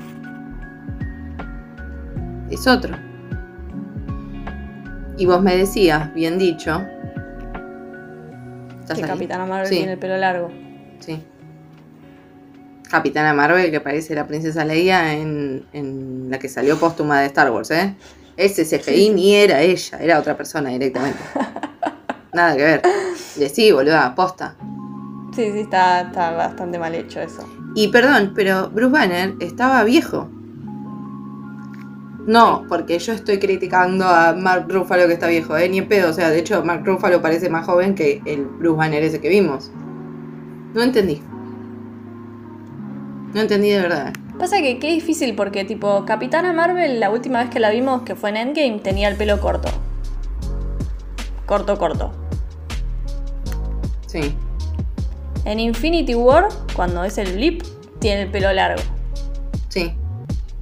Es otro. Y vos me decías, bien dicho. ¿Estás que ahí? Capitana Marvel Sí. tiene el pelo largo. Sí. Capitana Marvel, que parece la princesa Leia en, en la que salió póstuma de Star Wars, ¿eh? Ese CGI ni era ella, era otra persona directamente. Nada que ver. Decí, boluda, posta. Sí, sí, está, está bastante mal hecho eso. Y perdón, pero Bruce Banner estaba viejo. No, porque yo estoy criticando a Mark Ruffalo que está viejo, ¿eh? Ni en pedo. O sea, de hecho, Mark Ruffalo parece más joven que el Bruce Banner ese que vimos. No entendí. No entendí de verdad. Pasa que qué difícil porque tipo Capitana Marvel la última vez que la vimos que fue en Endgame tenía el pelo corto. Corto, corto. Sí. En Infinity War, cuando es el blip, tiene el pelo largo.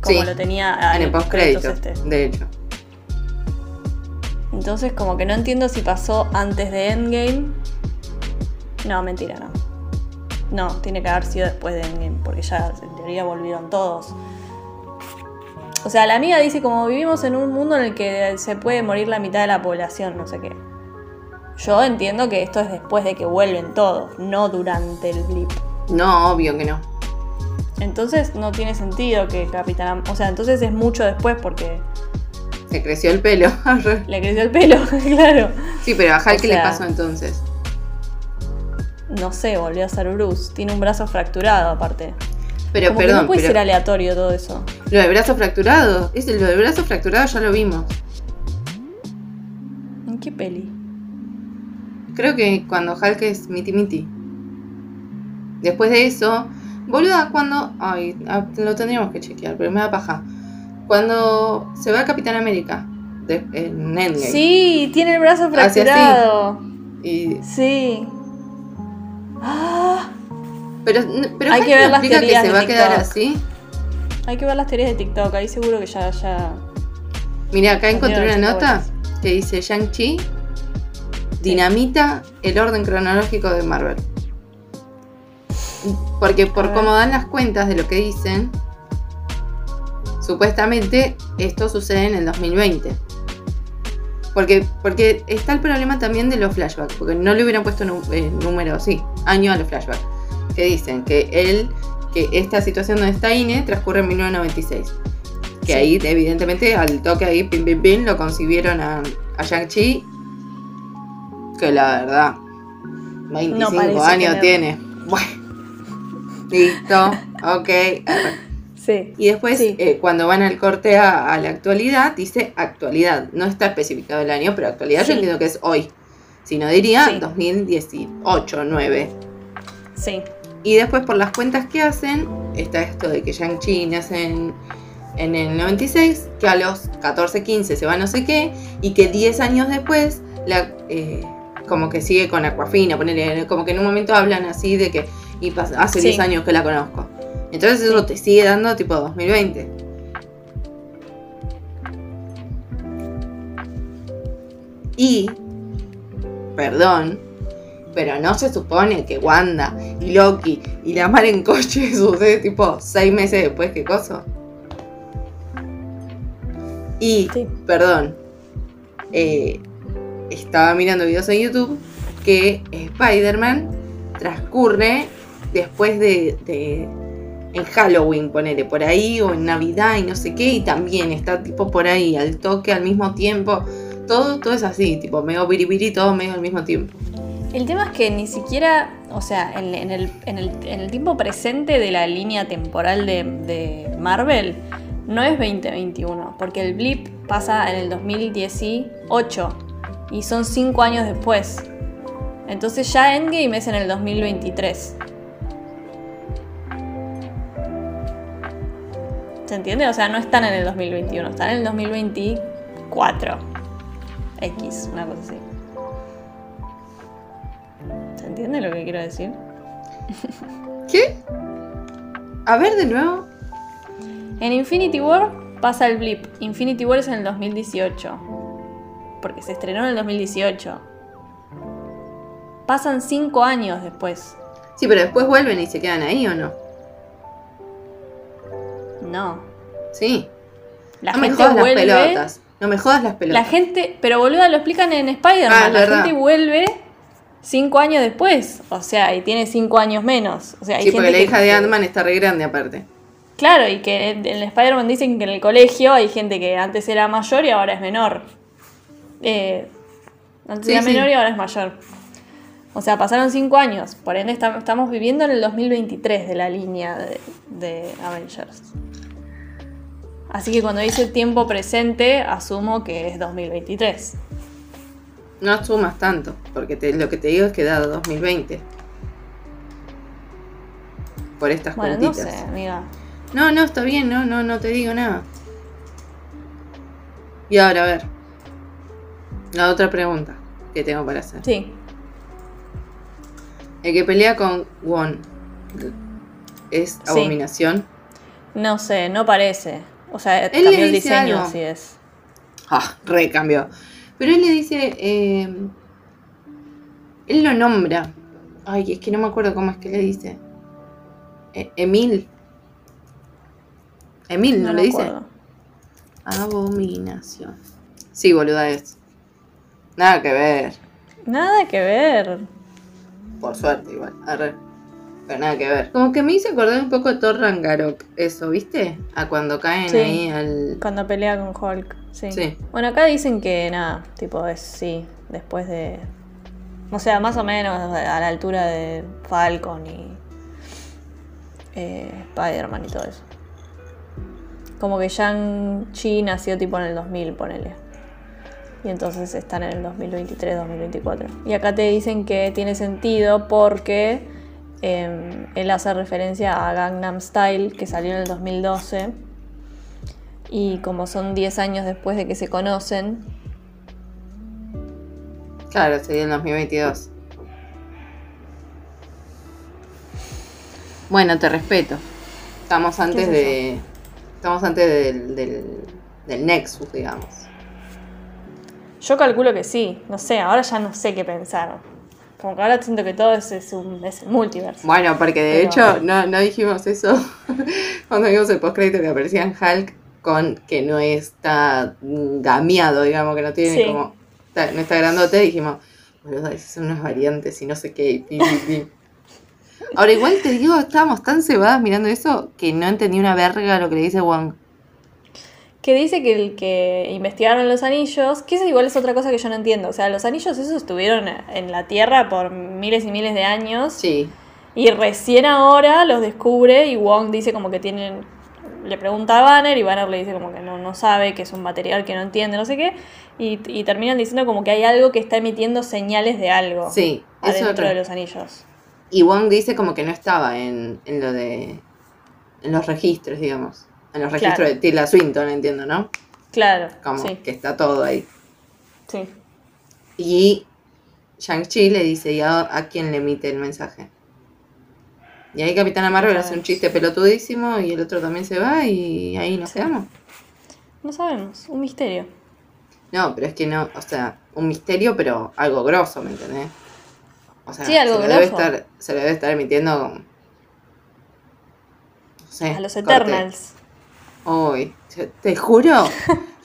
Como Sí. lo tenía En el post postcrédito, de hecho. Entonces como que no entiendo si pasó antes de Endgame. No, mentira, no. No, tiene que haber sido después de Endgame, porque ya en teoría volvieron todos. O sea, la amiga dice como vivimos en un mundo en el que se puede morir la mitad de la población, no sé qué. Yo entiendo que esto es después de que vuelven todos, no durante el blip. No, obvio que no. Entonces no tiene sentido que Capitán... O sea, entonces es mucho después porque Se creció el pelo. le creció el pelo, claro. sí, pero a Hulk ¿qué le pasó entonces? No sé, volvió a ser Bruce. Tiene un brazo fracturado aparte. Pero Como que perdón, no puede pero ser aleatorio todo eso. lo del brazo fracturado. Es lo del brazo fracturado ya lo vimos. ¿En qué peli? Creo que cuando Hulk es miti miti. Después de eso, boluda, cuando. Ay, ah, lo tendríamos que chequear, pero me da paja. Cuando se va Capitán América de- en Endgame. Sí, tiene el brazo fracturado. Y, Sí. Ah, pero pero Hay que ver las que teorías se de va a quedar así. hay que ver las teorías de TikTok. Ahí seguro que ya, ya. Mira, acá encontré una nota que dice Shang-Chi dinamita el orden cronológico de Marvel. Porque por cómo dan las cuentas de lo que dicen, supuestamente esto sucede en el 2020. Porque, porque está el problema también de los flashbacks, porque no le hubieran puesto eh, número, sí, año a los flashbacks. Que dicen que él, que esta situación donde está INE transcurre en 1996. Que Sí. ahí, evidentemente, al toque ahí, pim, pim, pim, lo concibieron a, a Shang-Chi. Que la verdad, 25 parece años tiene. Bueno, listo, ok. Sí. Y después, Sí. eh, cuando van al corte a, a la actualidad, dice actualidad. No está especificado el año, pero actualidad Sí. yo entiendo que es hoy. Si no diría Sí. 2018, 9. Sí. Y después por las cuentas que hacen, está esto de que Shang-Chi nace en, en el 96, que a los 14, 15 se va no sé qué, y que 10 años después, la, eh, como que sigue con Aquafina, ponele, como que en un momento hablan así de que y hace Sí. 10 años que la conozco. Entonces eso te sigue dando tipo 2020. Y, perdón, pero no se supone que Wanda y Loki y la mar en coche sucede tipo seis meses después que coso. Y, Sí. perdón, eh, estaba mirando videos en YouTube que Spider-Man transcurre después de, en Halloween, ponele por ahí, o en Navidad y no sé qué, y también está tipo por ahí, al toque, al mismo tiempo. Todo, todo es así, tipo medio biribiri, todo medio al mismo tiempo. El tema es que ni siquiera, o sea, en, en el, en el- en el tiempo presente de la línea temporal de, de Marvel, no es 2021, porque el blip pasa en el 2018 y son 5 años después. Entonces ya Endgame es en el 2023. ¿Se entiende? O sea, no están en el 2021, están en el 2024. X, una cosa así. ¿Se entiende lo que quiero decir? ¿Qué? A ver de nuevo. En Infinity War pasa el blip. Infinity War es en el 2018. Porque se estrenó en el 2018. Pasan 5 años después. Sí, pero después vuelven y se quedan ahí o no. No. Sí. La no me gente jodas las vuelve. pelotas. No me jodas las pelotas. La gente. Pero boluda, lo explican en Spider-Man. Ah, la verdad. gente vuelve 5 años después. O sea, y tiene 5 años menos. O sea, hay sí, porque la que- hija de Ant-Man está re grande aparte. Claro, y que en Spider-Man dicen que en el colegio hay gente que antes era mayor y ahora es menor. Eh, antes Sí, era sí. menor y ahora es mayor. O sea, pasaron cinco años. Por ende, estam- estamos viviendo en el 2023 de la línea de, de Avengers. Así que cuando dice tiempo presente, asumo que es 2023. No asumas tanto, porque te- lo que te digo es que dado 2020. Por estas Bueno, no cuentitas. sé, amiga. No, no, está bien, no, no, no te digo nada. Y ahora, a ver. La otra pregunta que tengo para hacer. Sí. El que pelea con Won es Sí. abominación. No sé, no parece. O sea, Él cambió le el diseño, algo. así es. Ah, recambió. Pero él le dice. eh, él lo nombra. Ay, es que no me acuerdo cómo es que le dice. Eh, Emil. Emil, ¿no, No le dice? acuerdo. Abominación. Sí, boluda es. Nada que ver. Nada que ver. Por suerte, igual. Arre. Pero nada que ver. Como que me hizo acordar un poco a Thor Ragnarok. Eso, ¿viste? A cuando caen Sí. ahí al. Cuando pelea con Hulk, sí. Sí. Bueno, acá dicen que nada, tipo es sí, después de. O sea, más o menos a la altura de Falcon y. eh, Spider-Man y todo eso. Como que Shang-Chi nació tipo en el 2000, ponele. Y entonces están en el 2023, 2024. Y acá te dicen que tiene sentido porque eh, él hace referencia a Gangnam Style, que salió en el 2012. Y como son 10 años después de que se conocen, Claro, sería en 2022. Bueno, te respeto. Estamos antes de. Estamos antes del, del, del Nexus, digamos. yo calculo que sí. No sé, ahora ya no sé qué pensar. Como que ahora siento que todo es, es un es el multiverso. Bueno, porque de Pero- hecho no, no dijimos eso cuando vimos el postcrédito que aparecían Hulk con que no está gameado, digamos, que no tiene Sí. como. no está grandote, dijimos, boludo, esas son unas variantes y no sé qué. y pi, pi, pi". Ahora, igual te digo, estábamos tan cebadas mirando eso que no entendí una verga lo que le dice Wong. Que dice que el que investigaron los anillos, que esa igual es otra cosa que yo no entiendo. O sea, los anillos esos estuvieron en la Tierra por miles y miles de años. Sí, Y recién ahora los descubre y Wong dice como que tienen... Le pregunta a Banner y Banner le dice como que no, no sabe, que es un material que no entiende, no sé qué. Y, y terminan diciendo como que hay algo que está emitiendo señales de algo sí, eso adentro de los anillos. Y Wong dice como que no estaba en, en lo de. en los registros, digamos. En los registros Claro. de Tilda Swinton, entiendo, ¿no? Claro, Como sí, que está todo ahí. sí. Y Shang-Chi le dice, ¿y a, a quién le emite el mensaje? Y ahí Capitana Marvel No hace un chiste pelotudísimo y el otro también se va y ahí nos Sí. quedamos. No sabemos, un misterio. No, pero es que no, o sea, un misterio, pero algo grosso, ¿me entendés? O sea, Sí, algo se, lo debe estar, se lo debe estar emitiendo. No sé. A los. Eternals. Uy, te- juro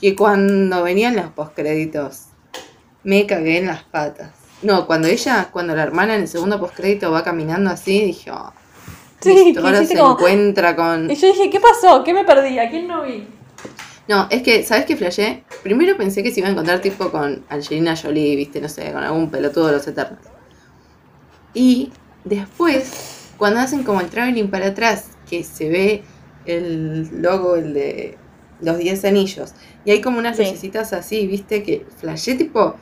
que cuando venían los postcréditos me cagué en las patas. No, cuando ella, cuando la hermana en el segundo postcrédito va caminando así, dije, oh, Sí, ahora se como- encuentra con... Y yo dije, ¿qué pasó? ¿Qué me perdí? ¿A quién no vi? No, es que, ¿sabes qué flashé? Primero pensé que se iba a encontrar tipo con Angelina Jolie, viste, no sé, con algún pelotudo de los Eternals. Y Después, cuando hacen como el traveling para atrás, que se ve el logo, el de los 10 anillos, y hay como unas Sí. lucecitas así, viste, que flashé tipo,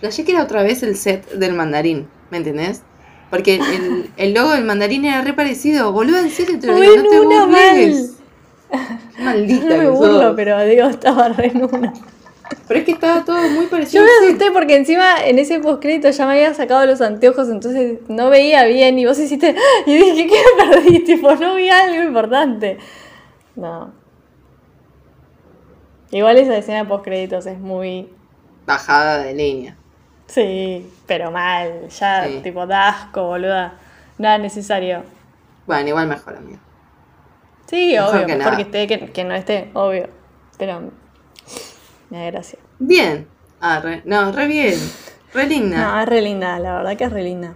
flashé que era otra vez el set del mandarín, ¿me entendés? Porque el, el logo del mandarín era re parecido, boludo, en serio te lo digo, no te burles. Qué Maldita No me burlo, sos. pero digo, estaba re en una. Pero es que estaba todo muy Yo parecido. me al set. asusté porque encima en ese postcrédito ya me había sacado los anteojos, entonces no veía bien y vos hiciste. Y dije, ¿qué me perdí? Tipo, no vi algo importante. No. Igual esa escena de postcréditos es muy. Bajada de línea. Sí, pero mal. Ya, Sí. tipo, da asco, boluda. Nada necesario. Bueno, igual mejor, amigo. Sí, Mejor obvio, que mejor nada. que esté que, que no esté, obvio. Pero. Me da gracia. Bien. Ah, re- no, re bien. Re linda. No, es re linda, la verdad que es re linda.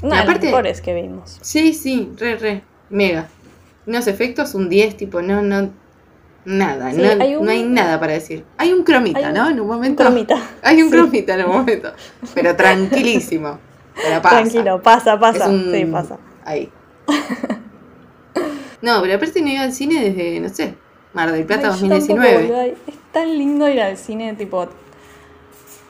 Una Y de las mejores que vimos. Sí, sí, re, re. Mega. Unos efectos, un 10, tipo, no, no. Nada, Sí, no, hay un- no hay nada para decir. Hay un cromita, Hay un- ¿no? En un momento. cromita. Hay un Sí. cromita en un momento. Pero tranquilísimo. Pero pasa. Tranquilo, pasa, pasa. Un- Sí, pasa. Ahí. No, pero aparte no iba al cine desde, no sé, Mar del Plata Ay, yo 2019. tampoco, boluda. Es tan lindo ir al cine, tipo.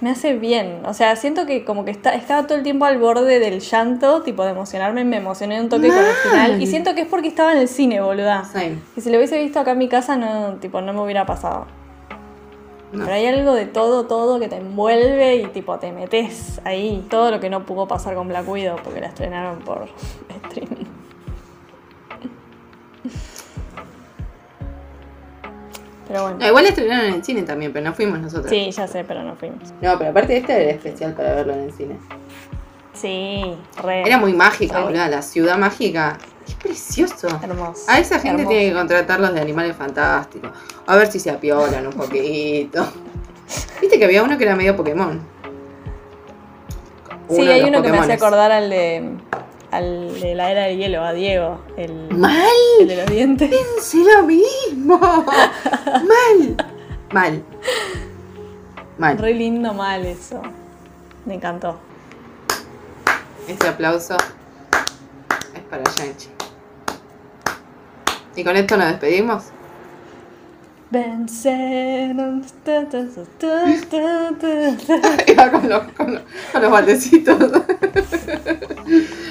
Me hace bien. O sea, siento que como que está, estaba todo el tiempo al borde del llanto, tipo de emocionarme, me emocioné un toque con el final. Y siento que es porque estaba en el cine, boluda. Same. Que si lo hubiese visto acá en mi casa, no, tipo, no me hubiera pasado. No. Pero hay algo de todo, todo que te envuelve y tipo te metes ahí. Todo lo que no pudo pasar con Black Widow porque la estrenaron por streaming. Pero bueno. No, igual estrenaron en el cine también, pero no fuimos nosotros. Sí, ya sé, pero no fuimos. No, pero aparte esta era especial para verlo en el cine. Sí, re. Era muy mágica, Sí. boluda, la ciudad mágica. Qué precioso. hermoso. A esa gente hermoso. tiene que contratarlos de animales fantásticos. A ver si se apiolan un poquito. Viste que había uno que era medio Pokémon. Sí, hay uno que me hace acordar al de. Al de la era del hielo, a Diego, el, ¡Mal! el de los dientes. Pensé lo mismo. Mal. Mal. Mal. Re lindo mal eso. Me encantó. Este aplauso es para Yanchi. Y con esto nos despedimos. Va con los, con los, con los batecitos.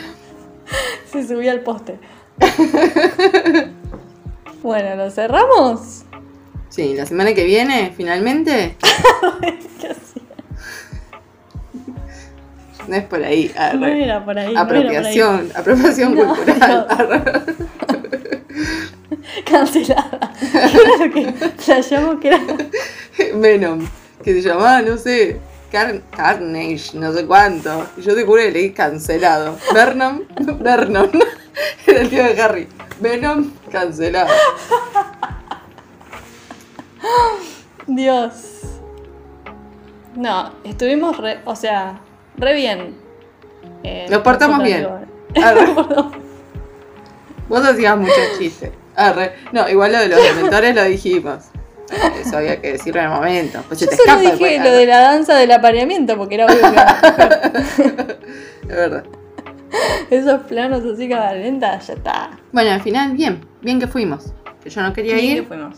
Se subió al poste. bueno, ¿lo cerramos? Sí, la semana que viene, finalmente, ¿Qué no es por ahí. arre. No era por ahí. no era por ahí. apropiación, apropiación No, cultural. no. arre. Cancelada. Claro que flasheamos que era. Venom, que se llamaba, no sé, Car- Carnage, no sé cuánto. Y yo te juro que leí cancelado. Vernon, Vernon, era el tío de Harry. Venom, cancelado. Dios. No, estuvimos re. O sea, re bien. Eh, Nos portamos bien. Arre. Vos hacías muchos chistes. Arre. No, igual lo de los dementores lo dijimos. Eso había que decirlo en el momento. Pues Yo te solo escapa dije lo de la danza del apareamiento porque era obvio que Es verdad. esos planos así cámara lenta, ya está. Bueno, al final, bien. Bien que fuimos. Que yo no quería Bien que ir. fuimos.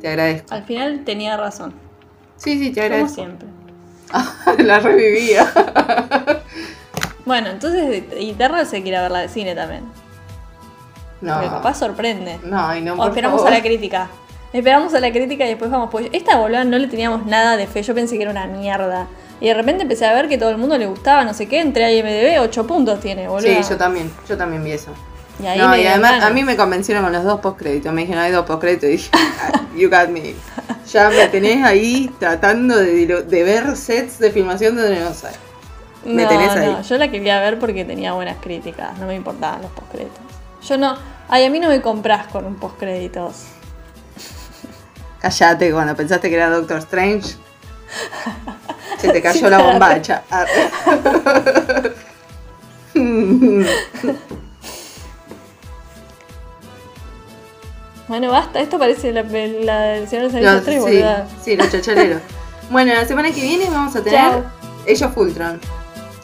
Te agradezco. Al final tenía razón. Sí, sí, te Como agradezco. siempre. la revivía. Bueno, entonces y Terra se quiere ver la de cine también. No. Porque capaz sorprende. No, y no, O por esperamos favor. a la crítica. Esperamos a la crítica y después vamos. Pues esta boluda no le teníamos nada de fe. Yo pensé que era una mierda. Y de repente empecé a ver que todo el mundo le gustaba, no sé qué. Entré a IMDB, 8 puntos tiene, boludo. Sí, yo también. Yo también vi eso. Y ahí no, y además a mí me convencieron con los dos postcréditos. Me dijeron, hay dos postcréditos. Y dije, "Ah, you got me. Ya me tenés ahí tratando de, de ver sets de filmación donde no sé. me no, tenés ahí. no, yo la quería ver porque tenía buenas críticas. No me importaban los postcréditos. Yo no. Ay, a mí no me compras con un postcréditos. Callate cuando pensaste que era Doctor Strange. Se te cayó Sí, la bombacha. Bueno, basta. Esto parece la, la del Señor de los Los- Anillos 3, sí, sí, los chachaleros. Bueno, la semana que viene vamos a tener Chao. Age of Ultron.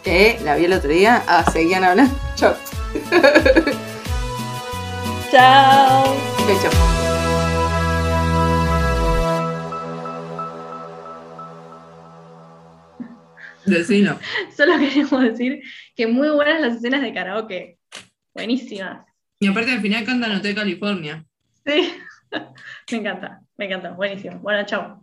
que la vi el otro día. Ah, seguían hablando. Chao. Chao, chao. Decilo. Solo queremos decir que muy buenas las escenas de karaoke. Buenísimas. Y aparte al final cantan Hotel California. Sí. me encanta, me encanta. Buenísimo. Bueno, chao.